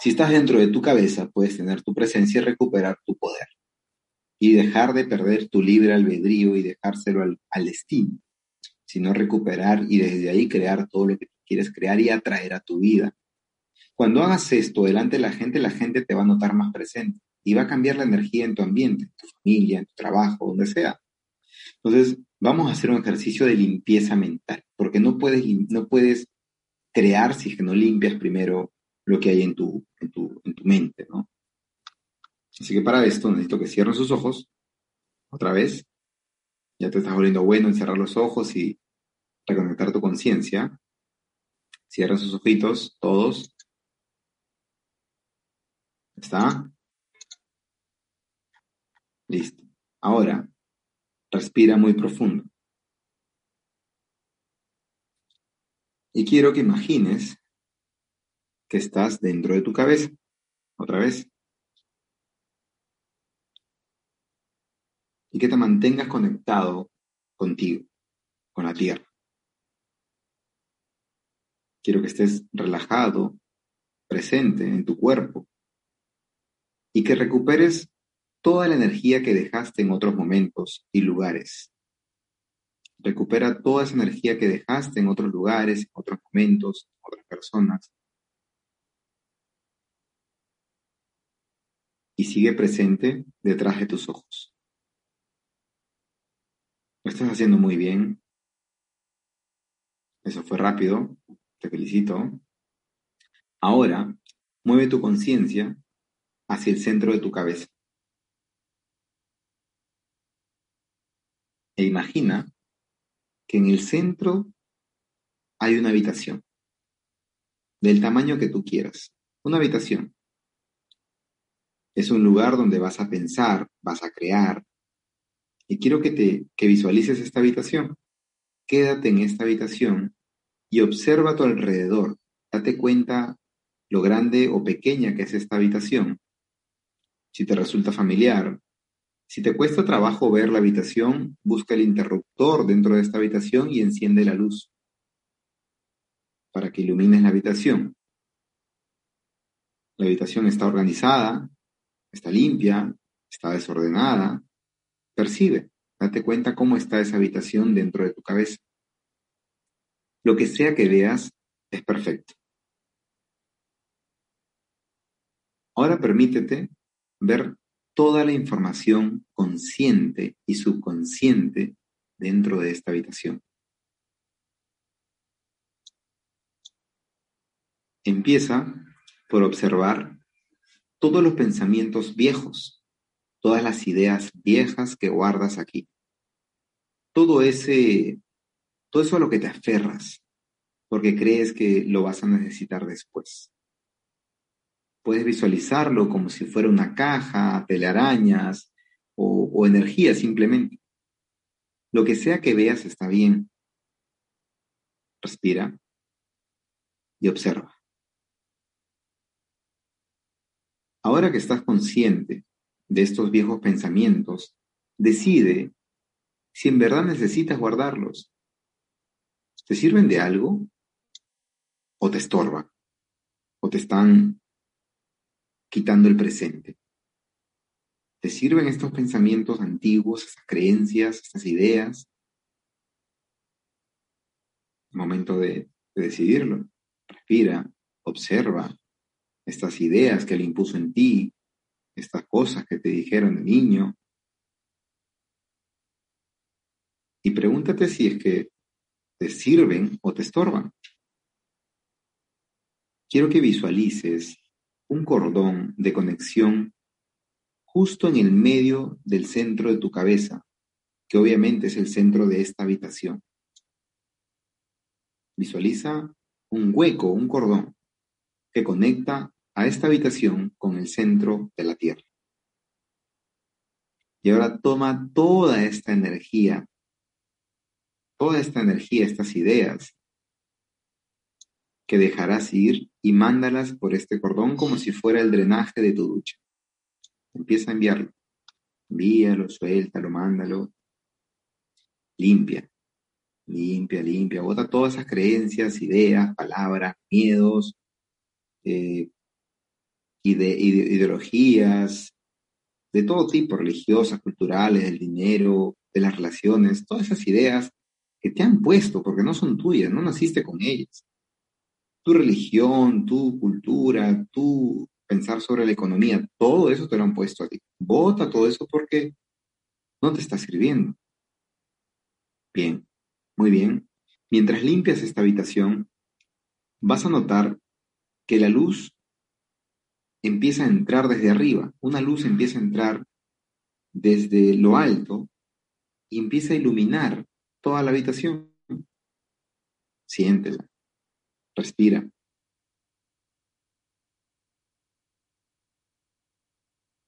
Si estás dentro de tu cabeza, puedes tener tu presencia y recuperar tu poder. Y dejar de perder tu libre albedrío y dejárselo al, al destino, sino recuperar y desde ahí crear todo lo que quieres crear y atraer a tu vida. Cuando hagas esto delante de la gente, la gente te va a notar más presente y va a cambiar la energía en tu ambiente, en tu familia, en tu trabajo, donde sea. Entonces, vamos a hacer un ejercicio de limpieza mental, porque no puedes, no puedes crear si es que no limpias primero lo que hay en tu, en tu, en tu mente, ¿no? Así que para esto necesito que cierren sus ojos, otra vez. Ya te estás volviendo bueno en cerrar los ojos y reconectar tu conciencia. Cierra sus ojitos, todos. ¿Está? Listo. Ahora, respira muy profundo. Y quiero que imagines que estás dentro de tu cabeza. Otra vez. Que te mantengas conectado contigo, con la tierra. Quiero que estés relajado, presente en tu cuerpo y que recuperes toda la energía que dejaste en otros momentos y lugares. Recupera toda esa energía que dejaste en otros lugares, en otros momentos, en otras personas. y sigue presente detrás de tus ojos. Lo estás haciendo muy bien. Eso fue rápido. Te felicito. Ahora, mueve tu conciencia hacia el centro de tu cabeza. E imagina que en el centro hay una habitación del tamaño que tú quieras. Una habitación. Es un lugar donde vas a pensar, vas a crear. Y quiero que te que visualices esta habitación. Quédate en esta habitación y observa a tu alrededor. Date cuenta lo grande o pequeña que es esta habitación. Si te resulta familiar, si te cuesta trabajo ver la habitación, busca el interruptor dentro de esta habitación y enciende la luz para que ilumines la habitación. La habitación está organizada, está limpia, está desordenada. Percibe, date cuenta cómo está esa habitación dentro de tu cabeza. Lo que sea que veas es perfecto. Ahora permítete ver toda la información consciente y subconsciente dentro de esta habitación. Empieza por observar todos los pensamientos viejos, todas las ideas viejas que guardas aquí. Todo ese, todo eso a lo que te aferras, porque crees que lo vas a necesitar después. Puedes visualizarlo como si fuera una caja, telarañas o, o energía simplemente. Lo que sea que veas está bien. Respira y observa. Ahora que estás consciente de estos viejos pensamientos, decide si en verdad necesitas guardarlos. ¿Te sirven de algo? ¿O te estorban? ¿O te están quitando el presente? ¿Te sirven estos pensamientos antiguos, estas creencias, estas ideas? Momento de, de decidirlo. Respira, observa, estas ideas que Él impuso en ti, estas cosas que te dijeron de niño. Y pregúntate si es que te sirven o te estorban. Quiero que visualices un cordón de conexión justo en el medio del centro de tu cabeza, que obviamente es el centro de esta habitación. Visualiza un hueco, un cordón, que conecta a esta habitación con el centro de la Tierra. Y ahora toma toda esta energía, toda esta energía, estas ideas que dejarás ir y mándalas por este cordón como si fuera el drenaje de tu ducha. Empieza a enviarlo. Envíalo, suéltalo, mándalo. Limpia, limpia, limpia. Bota todas esas creencias, ideas, palabras, miedos, eh, y de, ideologías de todo tipo, religiosas, culturales, del dinero, de las relaciones, todas esas ideas que te han puesto porque no son tuyas, no naciste con ellas. Tu religión, tu cultura, tu pensar sobre la economía, todo eso te lo han puesto a ti. Vota todo eso porque no te está sirviendo. Bien, muy bien. Mientras limpias esta habitación, vas a notar que la luz empieza a entrar desde arriba, una luz empieza a entrar desde lo alto y empieza a iluminar toda la habitación. Siéntela, respira.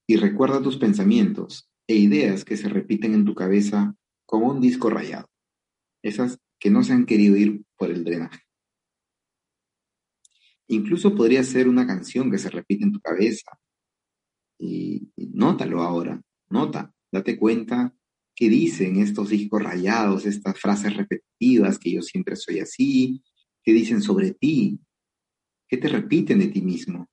Y recuerda tus pensamientos e ideas que se repiten en tu cabeza como un disco rayado, esas que no se han querido ir por el drenaje. Incluso podría ser una canción que se repite en tu cabeza. Y, nótalo ahora, nota, date cuenta qué dicen estos discos rayados, estas frases repetitivas que yo siempre soy así, qué dicen sobre ti, qué te repiten de ti mismo,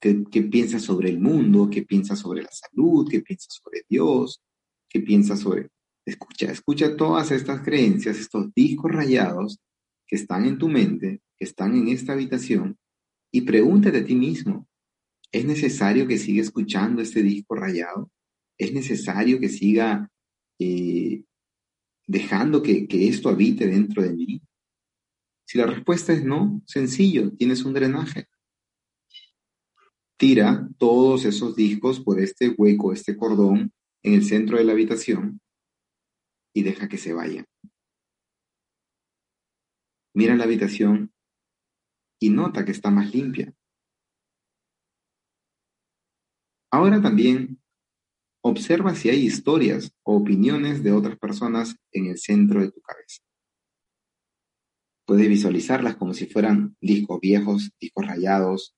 qué, qué piensas sobre el mundo, qué piensas sobre la salud, qué piensas sobre Dios, qué piensas sobre... Escucha, escucha todas estas creencias, estos discos rayados que están en tu mente que están en esta habitación y pregúntate a ti mismo, ¿es necesario que siga escuchando este disco rayado? ¿Es necesario que siga eh, dejando que, que esto habite dentro de mí? Si la respuesta es no, sencillo, tienes un drenaje. Tira todos esos discos por este hueco, este cordón en el centro de la habitación y deja que se vayan. Mira la habitación y nota que está más limpia. Ahora también observa si hay historias o opiniones de otras personas en el centro de tu cabeza. Puedes visualizarlas como si fueran discos viejos, discos rayados,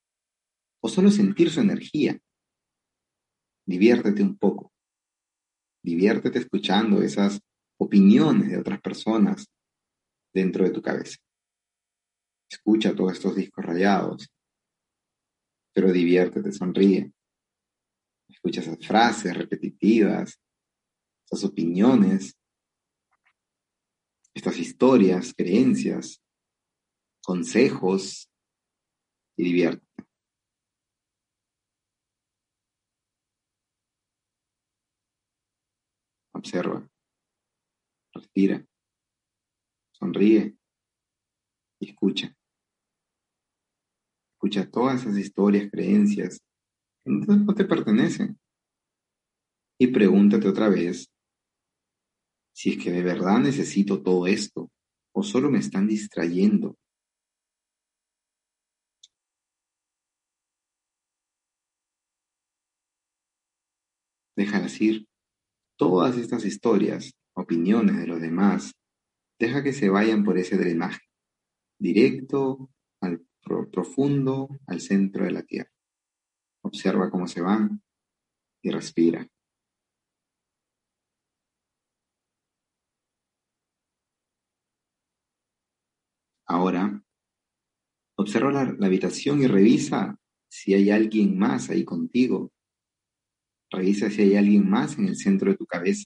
o solo sentir su energía. Diviértete un poco. Diviértete escuchando esas opiniones de otras personas dentro de tu cabeza. Escucha todos estos discos rayados. pero diviértete, sonríe. Escucha esas frases repetitivas, esas opiniones, estas historias, creencias, consejos y diviértete. Observa, respira, sonríe y escucha. Escucha todas esas historias, creencias que no te pertenecen. Y pregúntate otra vez si es que de verdad necesito todo esto o solo me están distrayendo. Déjalas ir. Todas estas historias, opiniones de los demás, deja que se vayan por ese drenaje, directo al profundo, al centro de la tierra. Observa cómo se van y respira. Ahora, observa la, la, habitación y revisa si hay alguien más ahí contigo. Revisa si hay alguien más en el centro de tu cabeza.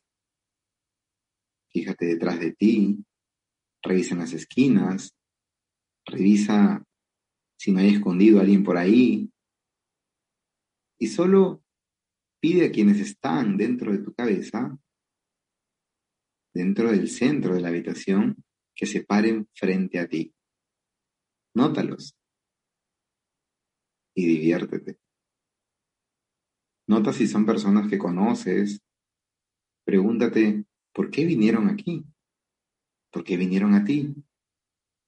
Fíjate detrás de ti, revisa en las esquinas, revisa si no hay escondido a alguien por ahí. Y solo pide a quienes están dentro de tu cabeza, dentro del centro de la habitación, que se paren frente a ti. Nótalos. Y diviértete. Nota si son personas que conoces. Pregúntate, ¿por qué vinieron aquí? ¿Por qué vinieron a ti?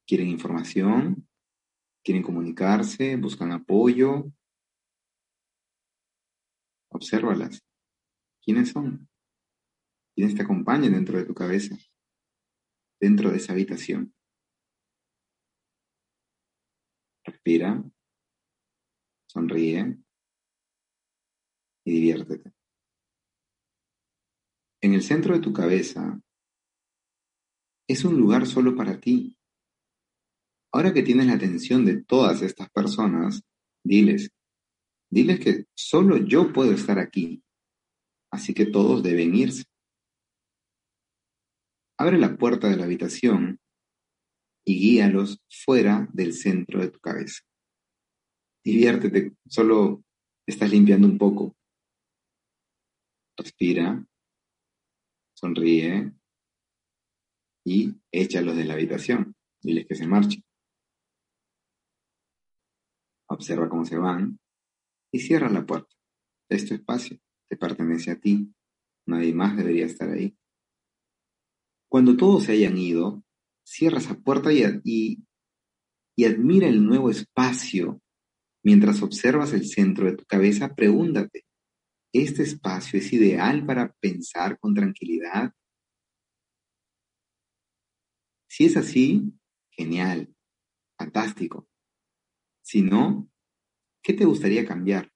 ¿Quieren información? ¿Quieren comunicarse? ¿Buscan apoyo? Obsérvalas. ¿Quiénes son? ¿Quiénes te acompañan dentro de tu cabeza? Dentro de esa habitación. Respira. Sonríe y diviértete. En el centro de tu cabeza es un lugar solo para ti. Ahora que tienes la atención de todas estas personas, diles, diles que solo yo puedo estar aquí, así que todos deben irse. Abre la puerta de la habitación y guíalos fuera del centro de tu cabeza. Diviértete, solo estás limpiando un poco. Respira, sonríe y échalos de la habitación. Diles que se marchen. Observa cómo se van y cierra la puerta. Este espacio te pertenece a ti. Nadie más debería estar ahí. Cuando todos se hayan ido, cierra esa puerta y, y, y admira el nuevo espacio. Mientras observas el centro de tu cabeza, pregúntate, este espacio es ideal para pensar con tranquilidad. Si es así, genial, fantástico. Si no, ¿qué te gustaría cambiar?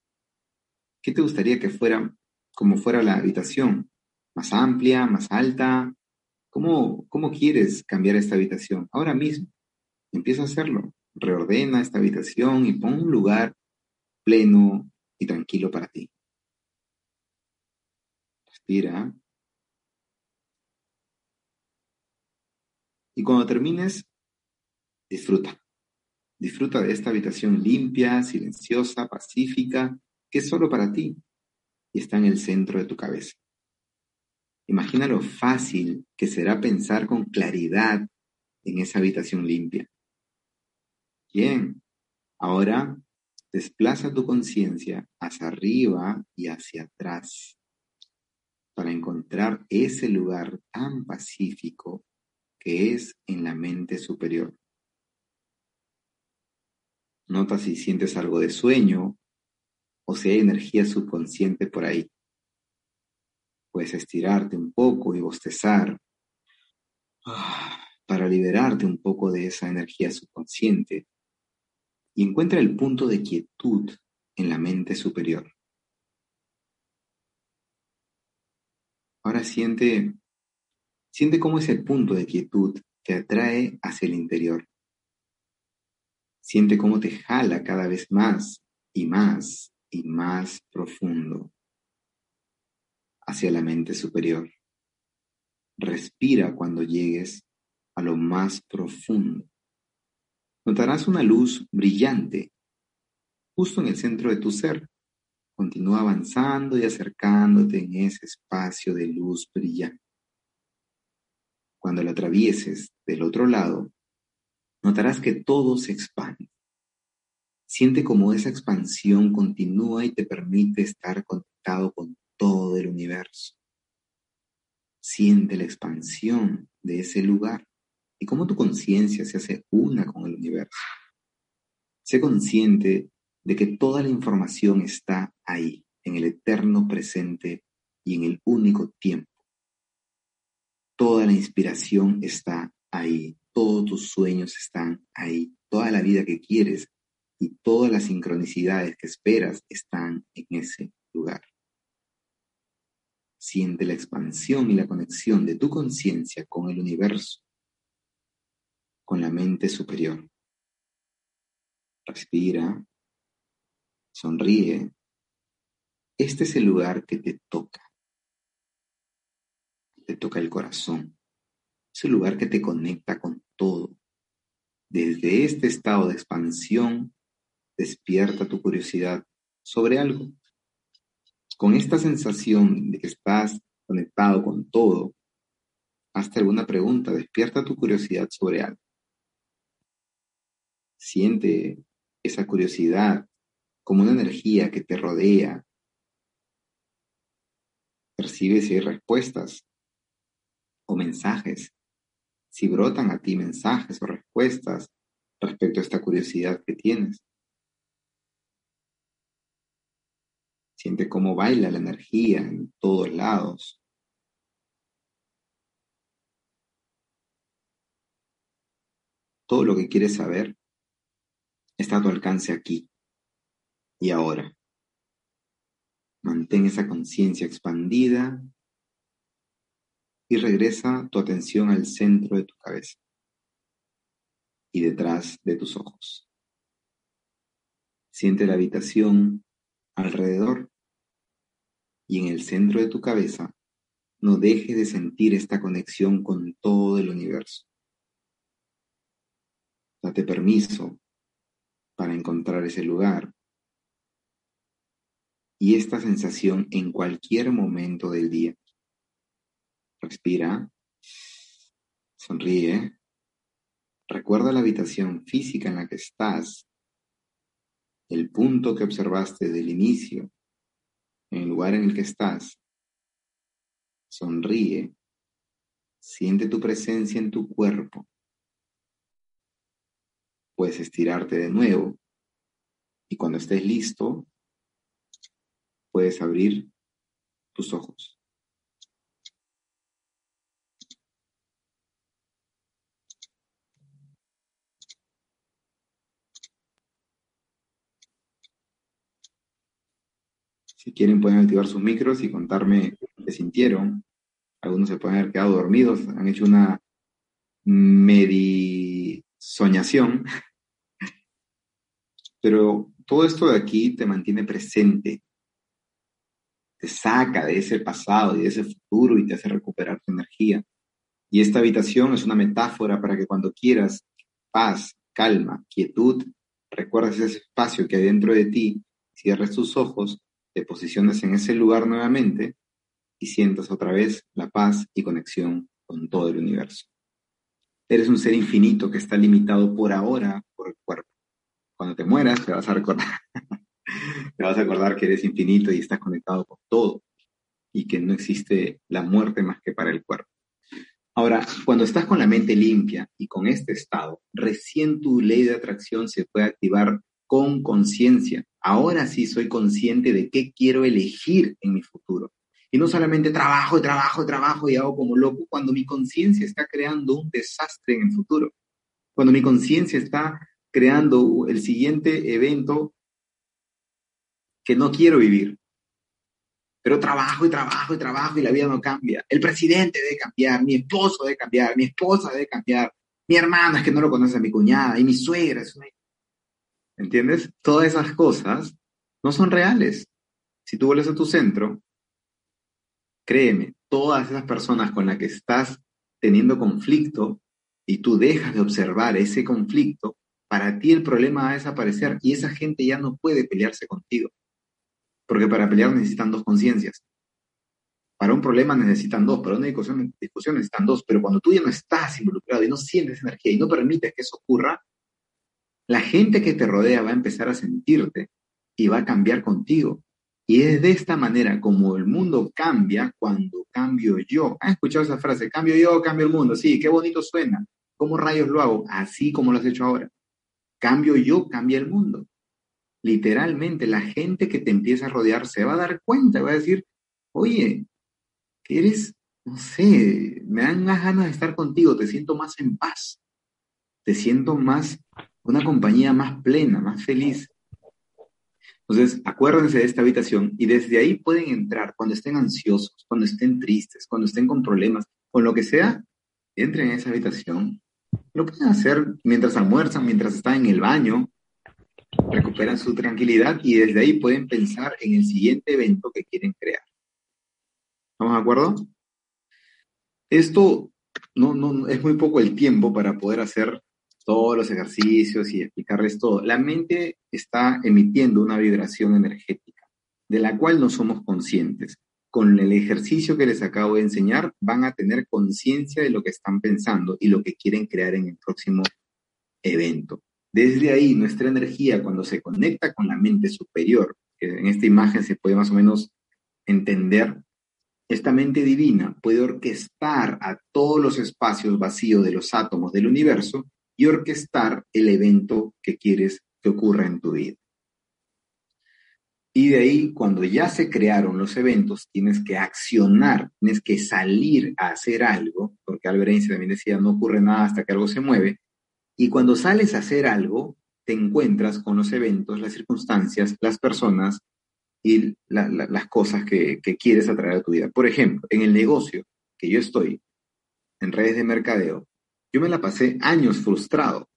¿Qué te gustaría que fuera como fuera la habitación? ¿Más amplia, más alta? ¿Cómo, cómo quieres cambiar esta habitación? Ahora mismo, empieza a hacerlo. Reordena esta habitación y pon un lugar pleno y tranquilo para ti. Respira. Y cuando termines, disfruta. Disfruta de esta habitación limpia, silenciosa, pacífica, que es solo para ti y está en el centro de tu cabeza. Imagina lo fácil que será pensar con claridad en esa habitación limpia. Bien, ahora desplaza tu conciencia hacia arriba y hacia atrás para encontrar ese lugar tan pacífico que es en la mente superior. Nota si sientes algo de sueño o si hay energía subconsciente por ahí. Puedes estirarte un poco y bostezar ah, para liberarte un poco de esa energía subconsciente y encuentra el punto de quietud en la mente superior. Ahora siente, siente cómo ese punto de quietud te atrae hacia el interior. Siente cómo te jala cada vez más y más y más profundo hacia la mente superior. Respira cuando llegues a lo más profundo. Notarás una luz brillante justo en el centro de tu ser. Continúa avanzando y acercándote en ese espacio de luz brillante. Cuando la atravieses del otro lado, notarás que todo se expande. Siente como esa expansión continúa y te permite estar conectado con todo el universo. Siente la expansión de ese lugar y cómo tu conciencia se hace una con el universo. Sé consciente de que toda la información está ahí, en el eterno presente y en el único tiempo. Toda la inspiración está ahí, todos tus sueños están ahí, toda la vida que quieres y todas las sincronicidades que esperas están en ese lugar. Siente la expansión y la conexión de tu conciencia con el universo, con la mente superior. Respira, sonríe. Este es el lugar que te toca. Te toca el corazón. Es el lugar que te conecta con todo. Desde este estado de expansión, despierta tu curiosidad sobre algo con esta sensación de que estás conectado con todo, hazte alguna pregunta, despierta tu curiosidad sobre algo. Siente esa curiosidad como una energía que te rodea. Percibe si hay respuestas o mensajes, si brotan a ti mensajes o respuestas respecto a esta curiosidad que tienes. Siente cómo baila la energía en todos lados. Todo lo que quieres saber está a tu alcance aquí y ahora. Mantén esa conciencia expandida y regresa tu atención al centro de tu cabeza y detrás de tus ojos. Siente la habitación alrededor y en el centro de tu cabeza, no dejes de sentir esta conexión con todo el universo. Date permiso para encontrar ese lugar y esta sensación en cualquier momento del día. Respira, sonríe, recuerda la habitación física en la que estás el punto que observaste del inicio, en el lugar en el que estás. Sonríe, siente tu presencia en tu cuerpo. Puedes estirarte de nuevo y cuando estés listo, puedes abrir tus ojos. Si quieren pueden activar sus micros y contarme qué sintieron. Algunos se pueden haber quedado dormidos, han hecho una medisoñación. Pero todo esto de aquí te mantiene presente, te saca de ese pasado y de ese futuro y te hace recuperar tu energía. Y esta habitación es una metáfora para que cuando quieras paz, calma, quietud, recuerdes ese espacio que hay dentro de ti, cierres tus ojos te posiciones en ese lugar nuevamente y sientas otra vez la paz y conexión con todo el universo. Eres un ser infinito que está limitado por ahora por el cuerpo. Cuando te mueras te vas a recordar, te vas a acordar que eres infinito y estás conectado con todo y que no existe la muerte más que para el cuerpo. Ahora, cuando estás con la mente limpia y con este estado, recién tu ley de atracción se puede activar con conciencia. Ahora sí soy consciente de qué quiero elegir en mi futuro. Y no solamente trabajo, trabajo, trabajo y hago como loco cuando mi conciencia está creando un desastre en el futuro. Cuando mi conciencia está creando el siguiente evento que no quiero vivir. Pero trabajo y trabajo y trabajo y la vida no cambia. El presidente debe cambiar, mi esposo debe cambiar, mi esposa debe cambiar, mi hermana es que no lo conoce a mi cuñada y mi suegra es una ¿Entiendes? Todas esas cosas no son reales. Si tú vuelves a tu centro, créeme, todas esas personas con las que estás teniendo conflicto y tú dejas de observar ese conflicto, para ti el problema va a desaparecer y esa gente ya no puede pelearse contigo. Porque para pelear necesitan dos conciencias. Para un problema necesitan dos, para una discusión, discusión necesitan dos, pero cuando tú ya no estás involucrado y no sientes energía y no permites que eso ocurra, la gente que te rodea va a empezar a sentirte y va a cambiar contigo. Y es de esta manera como el mundo cambia cuando cambio yo. ¿Han escuchado esa frase? Cambio yo, cambio el mundo. Sí, qué bonito suena. ¿Cómo rayos lo hago? Así como lo has hecho ahora. Cambio yo, cambia el mundo. Literalmente, la gente que te empieza a rodear se va a dar cuenta, va a decir, oye, que eres, no sé, me dan más ganas de estar contigo, te siento más en paz, te siento más, una compañía más plena, más feliz. Entonces, acuérdense de esta habitación y desde ahí pueden entrar cuando estén ansiosos, cuando estén tristes, cuando estén con problemas, con lo que sea, entren en esa habitación. Lo pueden hacer mientras almuerzan, mientras están en el baño, recuperan su tranquilidad y desde ahí pueden pensar en el siguiente evento que quieren crear. ¿Estamos de acuerdo? Esto no, no, es muy poco el tiempo para poder hacer todos los ejercicios y explicarles todo. La mente está emitiendo una vibración energética de la cual no somos conscientes. Con el ejercicio que les acabo de enseñar, van a tener conciencia de lo que están pensando y lo que quieren crear en el próximo evento. Desde ahí, nuestra energía, cuando se conecta con la mente superior, que en esta imagen se puede más o menos entender, esta mente divina puede orquestar a todos los espacios vacíos de los átomos del universo y orquestar el evento que quieres que ocurra en tu vida. Y de ahí, cuando ya se crearon los eventos, tienes que accionar, tienes que salir a hacer algo, porque Albert Einstein también decía, no ocurre nada hasta que algo se mueve. Y cuando sales a hacer algo, te encuentras con los eventos, las circunstancias, las personas y las cosas que, que quieres atraer a tu vida. Por ejemplo, en el negocio que yo estoy, en redes de mercadeo, yo me la pasé años frustrado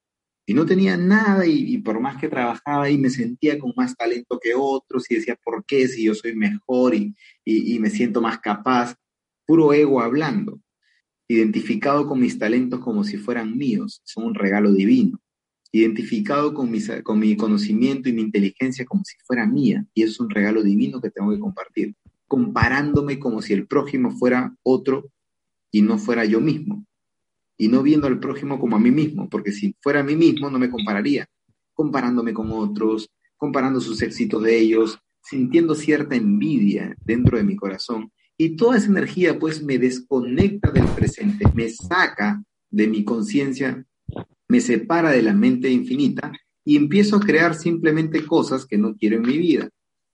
y no tenía nada y, por más que trabajaba y me sentía con más talento que otros y decía, ¿por qué si yo soy mejor y, y me siento más capaz? Puro ego hablando, identificado con mis talentos como si fueran míos, son un regalo divino, identificado con, mis, con mi conocimiento y mi inteligencia como si fuera mía y es un regalo divino que tengo que compartir, comparándome como si el prójimo fuera otro y no fuera yo mismo y no viendo al prójimo como a mí mismo, porque si fuera a mí mismo no me compararía, comparándome con otros, comparando sus éxitos de ellos, sintiendo cierta envidia dentro de mi corazón. Y toda esa energía pues me desconecta del presente, me saca de mi conciencia, me separa de la mente infinita y empiezo a crear simplemente cosas que no quiero en mi vida.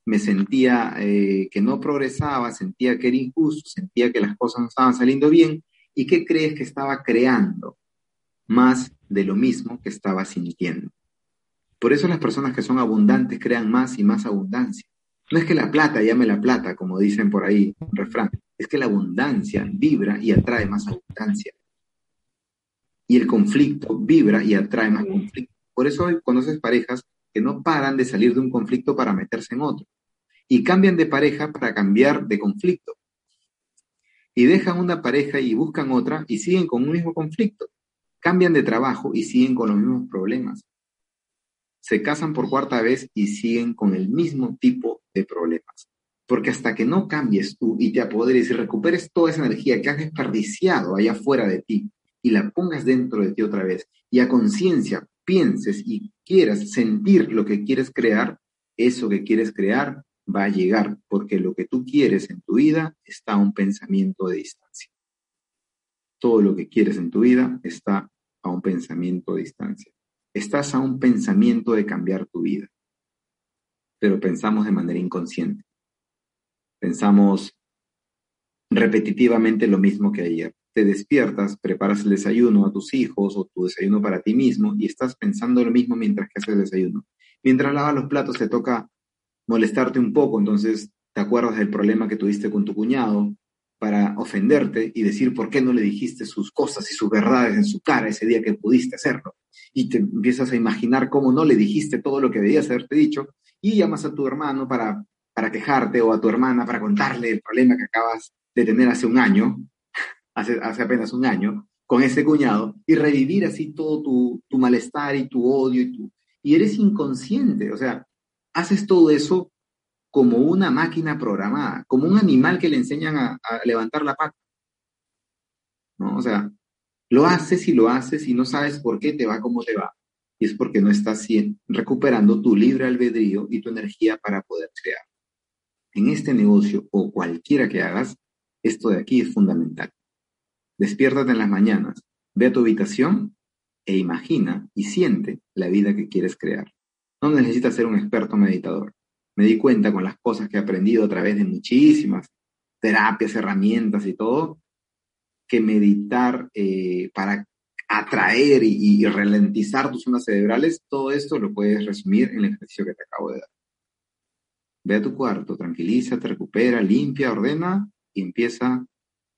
Me sentía eh, que no progresaba, sentía que era injusto, sentía que las cosas no estaban saliendo bien ¿Y qué crees que estaba creando? Más de lo mismo que estaba sintiendo. Por eso las personas que son abundantes crean más y más abundancia. No es que la plata llame la plata, como dicen por ahí, un refrán. Es que la abundancia vibra y atrae más abundancia. Y el conflicto vibra y atrae más conflicto. Por eso hoy conoces parejas que no paran de salir de un conflicto para meterse en otro. Y cambian de pareja para cambiar de conflicto y dejan una pareja y buscan otra y siguen con un mismo conflicto. Cambian de trabajo y siguen con los mismos problemas. Se casan por cuarta vez y siguen con el mismo tipo de problemas. Porque hasta que no cambies tú y te apoderes y recuperes toda esa energía que has desperdiciado allá afuera de ti y la pongas dentro de ti otra vez y a conciencia pienses y quieras sentir lo que quieres crear, eso que quieres crear va a llegar, porque lo que tú quieres en tu vida está a un pensamiento de distancia. Todo lo que quieres en tu vida está a un pensamiento de distancia. Estás a un pensamiento de cambiar tu vida, pero pensamos de manera inconsciente. Pensamos repetitivamente lo mismo que ayer. Te despiertas, preparas el desayuno a tus hijos o tu desayuno para ti mismo y estás pensando lo mismo mientras que haces el desayuno. Mientras lavas los platos te toca molestarte un poco, entonces te acuerdas del problema que tuviste con tu cuñado para ofenderte y decir por qué no le dijiste sus cosas y sus verdades en su cara ese día que pudiste hacerlo. Y te empiezas a imaginar cómo no le dijiste todo lo que debías haberte dicho y llamas a tu hermano para, para quejarte o a tu hermana para contarle el problema que acabas de tener hace un año, hace, hace apenas un año, con ese cuñado y revivir así todo tu, tu malestar y tu odio y, tu, y eres inconsciente, o sea, haces todo eso como una máquina programada, como un animal que le enseñan a, levantar la pata. ¿No? O sea, lo haces y lo haces y no sabes por qué te va como te va. Y es porque no estás recuperando tu libre albedrío y tu energía para poder crear. En este negocio o cualquiera que hagas, esto de aquí es fundamental. Despiértate en las mañanas, ve a tu habitación e imagina y siente la vida que quieres crear. No necesitas ser un experto meditador. Me di cuenta con las cosas que he aprendido a través de muchísimas terapias, herramientas y todo, que meditar eh, para atraer y, y, ralentizar tus zonas cerebrales, todo esto lo puedes resumir en el ejercicio que te acabo de dar. Ve a tu cuarto, tranquiliza, te recupera, limpia, ordena y empieza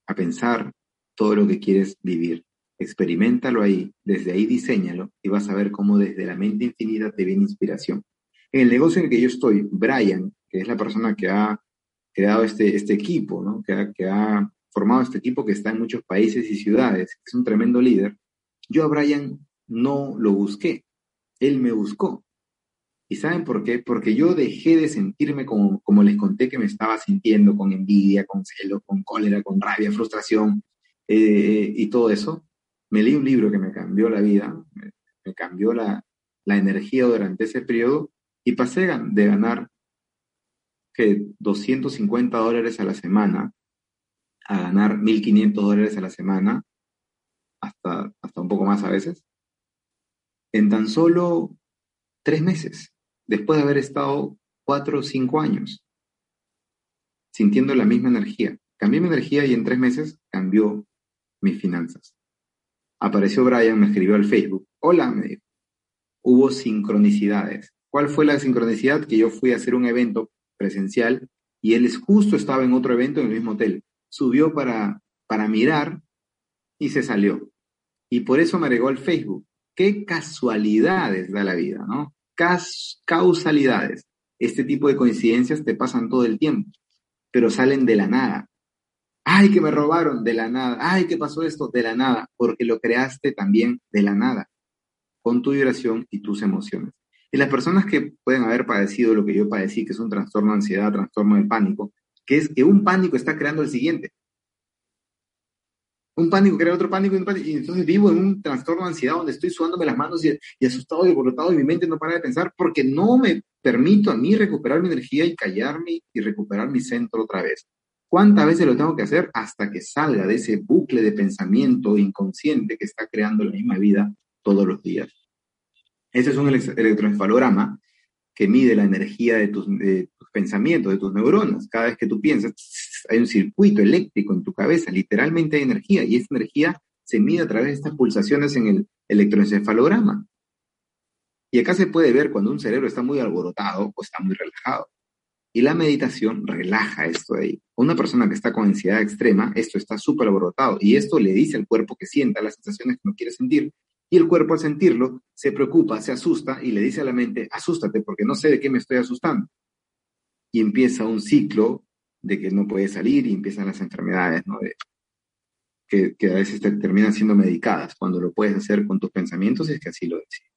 a pensar todo lo que quieres vivir. Experimentalo ahí, desde ahí diseñalo y vas a ver cómo desde la mente infinita te viene inspiración. En el negocio en el que yo estoy, Brian, que es la persona que ha creado este, este equipo, que, ha, que ha formado este equipo que está en muchos países y ciudades, es un tremendo líder, yo a Brian no lo busqué, él me buscó. ¿Y saben por qué? Porque yo dejé de sentirme como, como les conté que me estaba sintiendo, con envidia, con celo, con cólera, con rabia, frustración eh, y todo eso. Me leí un libro que me cambió la vida, me, cambió la, la, energía durante ese periodo y pasé de ganar que 250 dólares a la semana a ganar 1.500 dólares a la semana, hasta, hasta un poco más a veces, en tan solo tres meses, después de haber estado cuatro o cinco años, sintiendo la misma energía. Cambié mi energía y en tres meses cambió mis finanzas. Apareció Brian, me escribió al Facebook. Hola, me dijo. Hubo sincronicidades. ¿Cuál fue la sincronicidad? Que yo fui a hacer un evento presencial y él justo estaba en otro evento en el mismo hotel subió para, para mirar y se salió. Y por eso me agregó al Facebook. Qué casualidades da la vida, ¿no? causalidades. Este tipo de coincidencias te pasan todo el tiempo, pero salen de la nada. Ay, que me robaron de la nada. Ay, que pasó esto de la nada, porque lo creaste también de la nada, con tu vibración y tus emociones. Y las personas que pueden haber padecido lo que yo padecí, que es un trastorno de ansiedad, trastorno de pánico, que es que un pánico está creando el siguiente. Un pánico crea otro pánico, y entonces vivo en un trastorno de ansiedad donde estoy sudándome las manos y, y asustado y alborotado y mi mente no para de pensar porque no me permito a mí recuperar mi energía y callarme y recuperar mi centro otra vez. ¿Cuántas veces lo tengo que hacer? Hasta que salga de ese bucle de pensamiento inconsciente que está creando la misma vida todos los días. Ese es un electroencefalograma que mide la energía de tus, pensamientos, de tus neuronas. Cada vez que tú piensas, hay un circuito eléctrico en tu cabeza, literalmente hay energía, y esa energía se mide a través de estas pulsaciones en el electroencefalograma. Y acá se puede ver cuando un cerebro está muy alborotado o está muy relajado. Y la meditación relaja esto de ahí. Una persona que está con ansiedad extrema, esto está súper alborotado y esto le dice al cuerpo que sienta las sensaciones que no quiere sentir y el cuerpo al sentirlo se preocupa, se asusta y le dice a la mente, asústate porque no sé de qué me estoy asustando. Y empieza un ciclo de que no puede salir y empiezan las enfermedades, ¿no? que, a veces te terminan siendo medicadas cuando lo puedes hacer con tus pensamientos, es que así lo decides.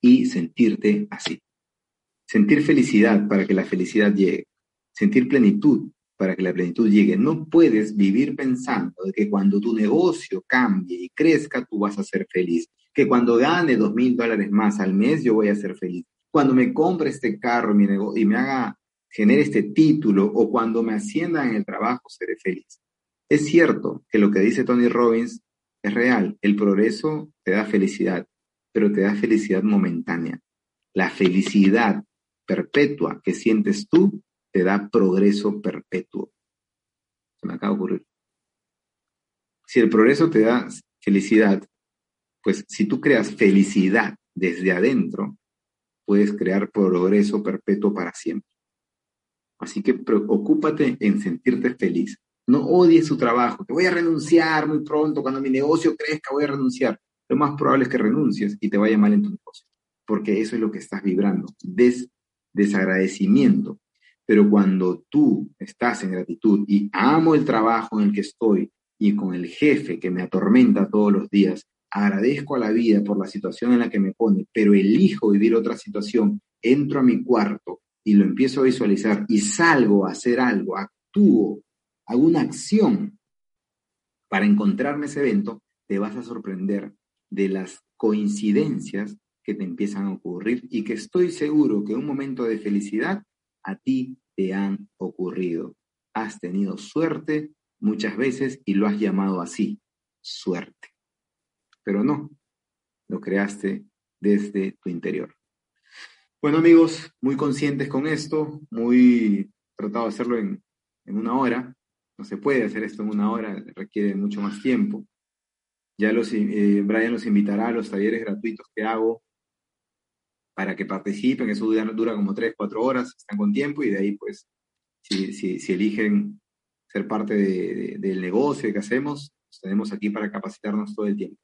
Y sentirte así. Sentir felicidad para que la felicidad llegue. Sentir plenitud para que la plenitud llegue. No puedes vivir pensando de que cuando tu negocio cambie y crezca, tú vas a ser feliz. Que cuando gane dos mil dólares más al mes, yo voy a ser feliz. Cuando me compre este carro mi y me haga, genere este título o cuando me ascienda en el trabajo, seré feliz. Es cierto que lo que dice Tony Robbins es real. El progreso te da felicidad, pero te da felicidad momentánea. La felicidad perpetua que sientes tú te da progreso perpetuo. Se me acaba de ocurrir. Si el progreso te da felicidad, pues si tú creas felicidad desde adentro, puedes crear progreso perpetuo para siempre. Así que preocúpate en sentirte feliz. No odies su trabajo, que voy a renunciar muy pronto, cuando mi negocio crezca voy a renunciar. Lo más probable es que renuncies y te vaya mal en tu negocio, porque eso es lo que estás vibrando. Des desagradecimiento. Pero cuando tú estás en gratitud y amo el trabajo en el que estoy y con el jefe que me atormenta todos los días, agradezco a la vida por la situación en la que me pone, pero elijo vivir otra situación, entro a mi cuarto y lo empiezo a visualizar y salgo a hacer algo, actúo, hago una acción para encontrarme ese evento, te vas a sorprender de las coincidencias que te empiezan a ocurrir y que estoy seguro que un momento de felicidad a ti te han ocurrido. Has tenido suerte muchas veces y lo has llamado así, suerte. Pero no, lo creaste desde tu interior. Bueno amigos, muy conscientes con esto, muy tratado de hacerlo en, una hora. No se puede hacer esto en una hora, requiere mucho más tiempo. Ya los, eh, Brian los invitará a los talleres gratuitos que hago para que participen. Eso dura, como 3, 4 horas, están con tiempo y de ahí pues si, si, eligen ser parte del negocio que hacemos, tenemos aquí para capacitarnos todo el tiempo.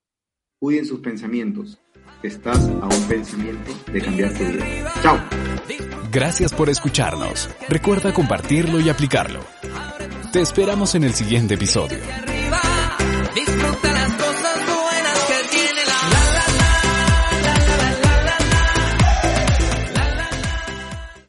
Cuiden sus pensamientos, estás a un pensamiento de cambiar tu vida. Chao. Gracias por escucharnos. Recuerda compartirlo y aplicarlo. Te esperamos en el siguiente episodio.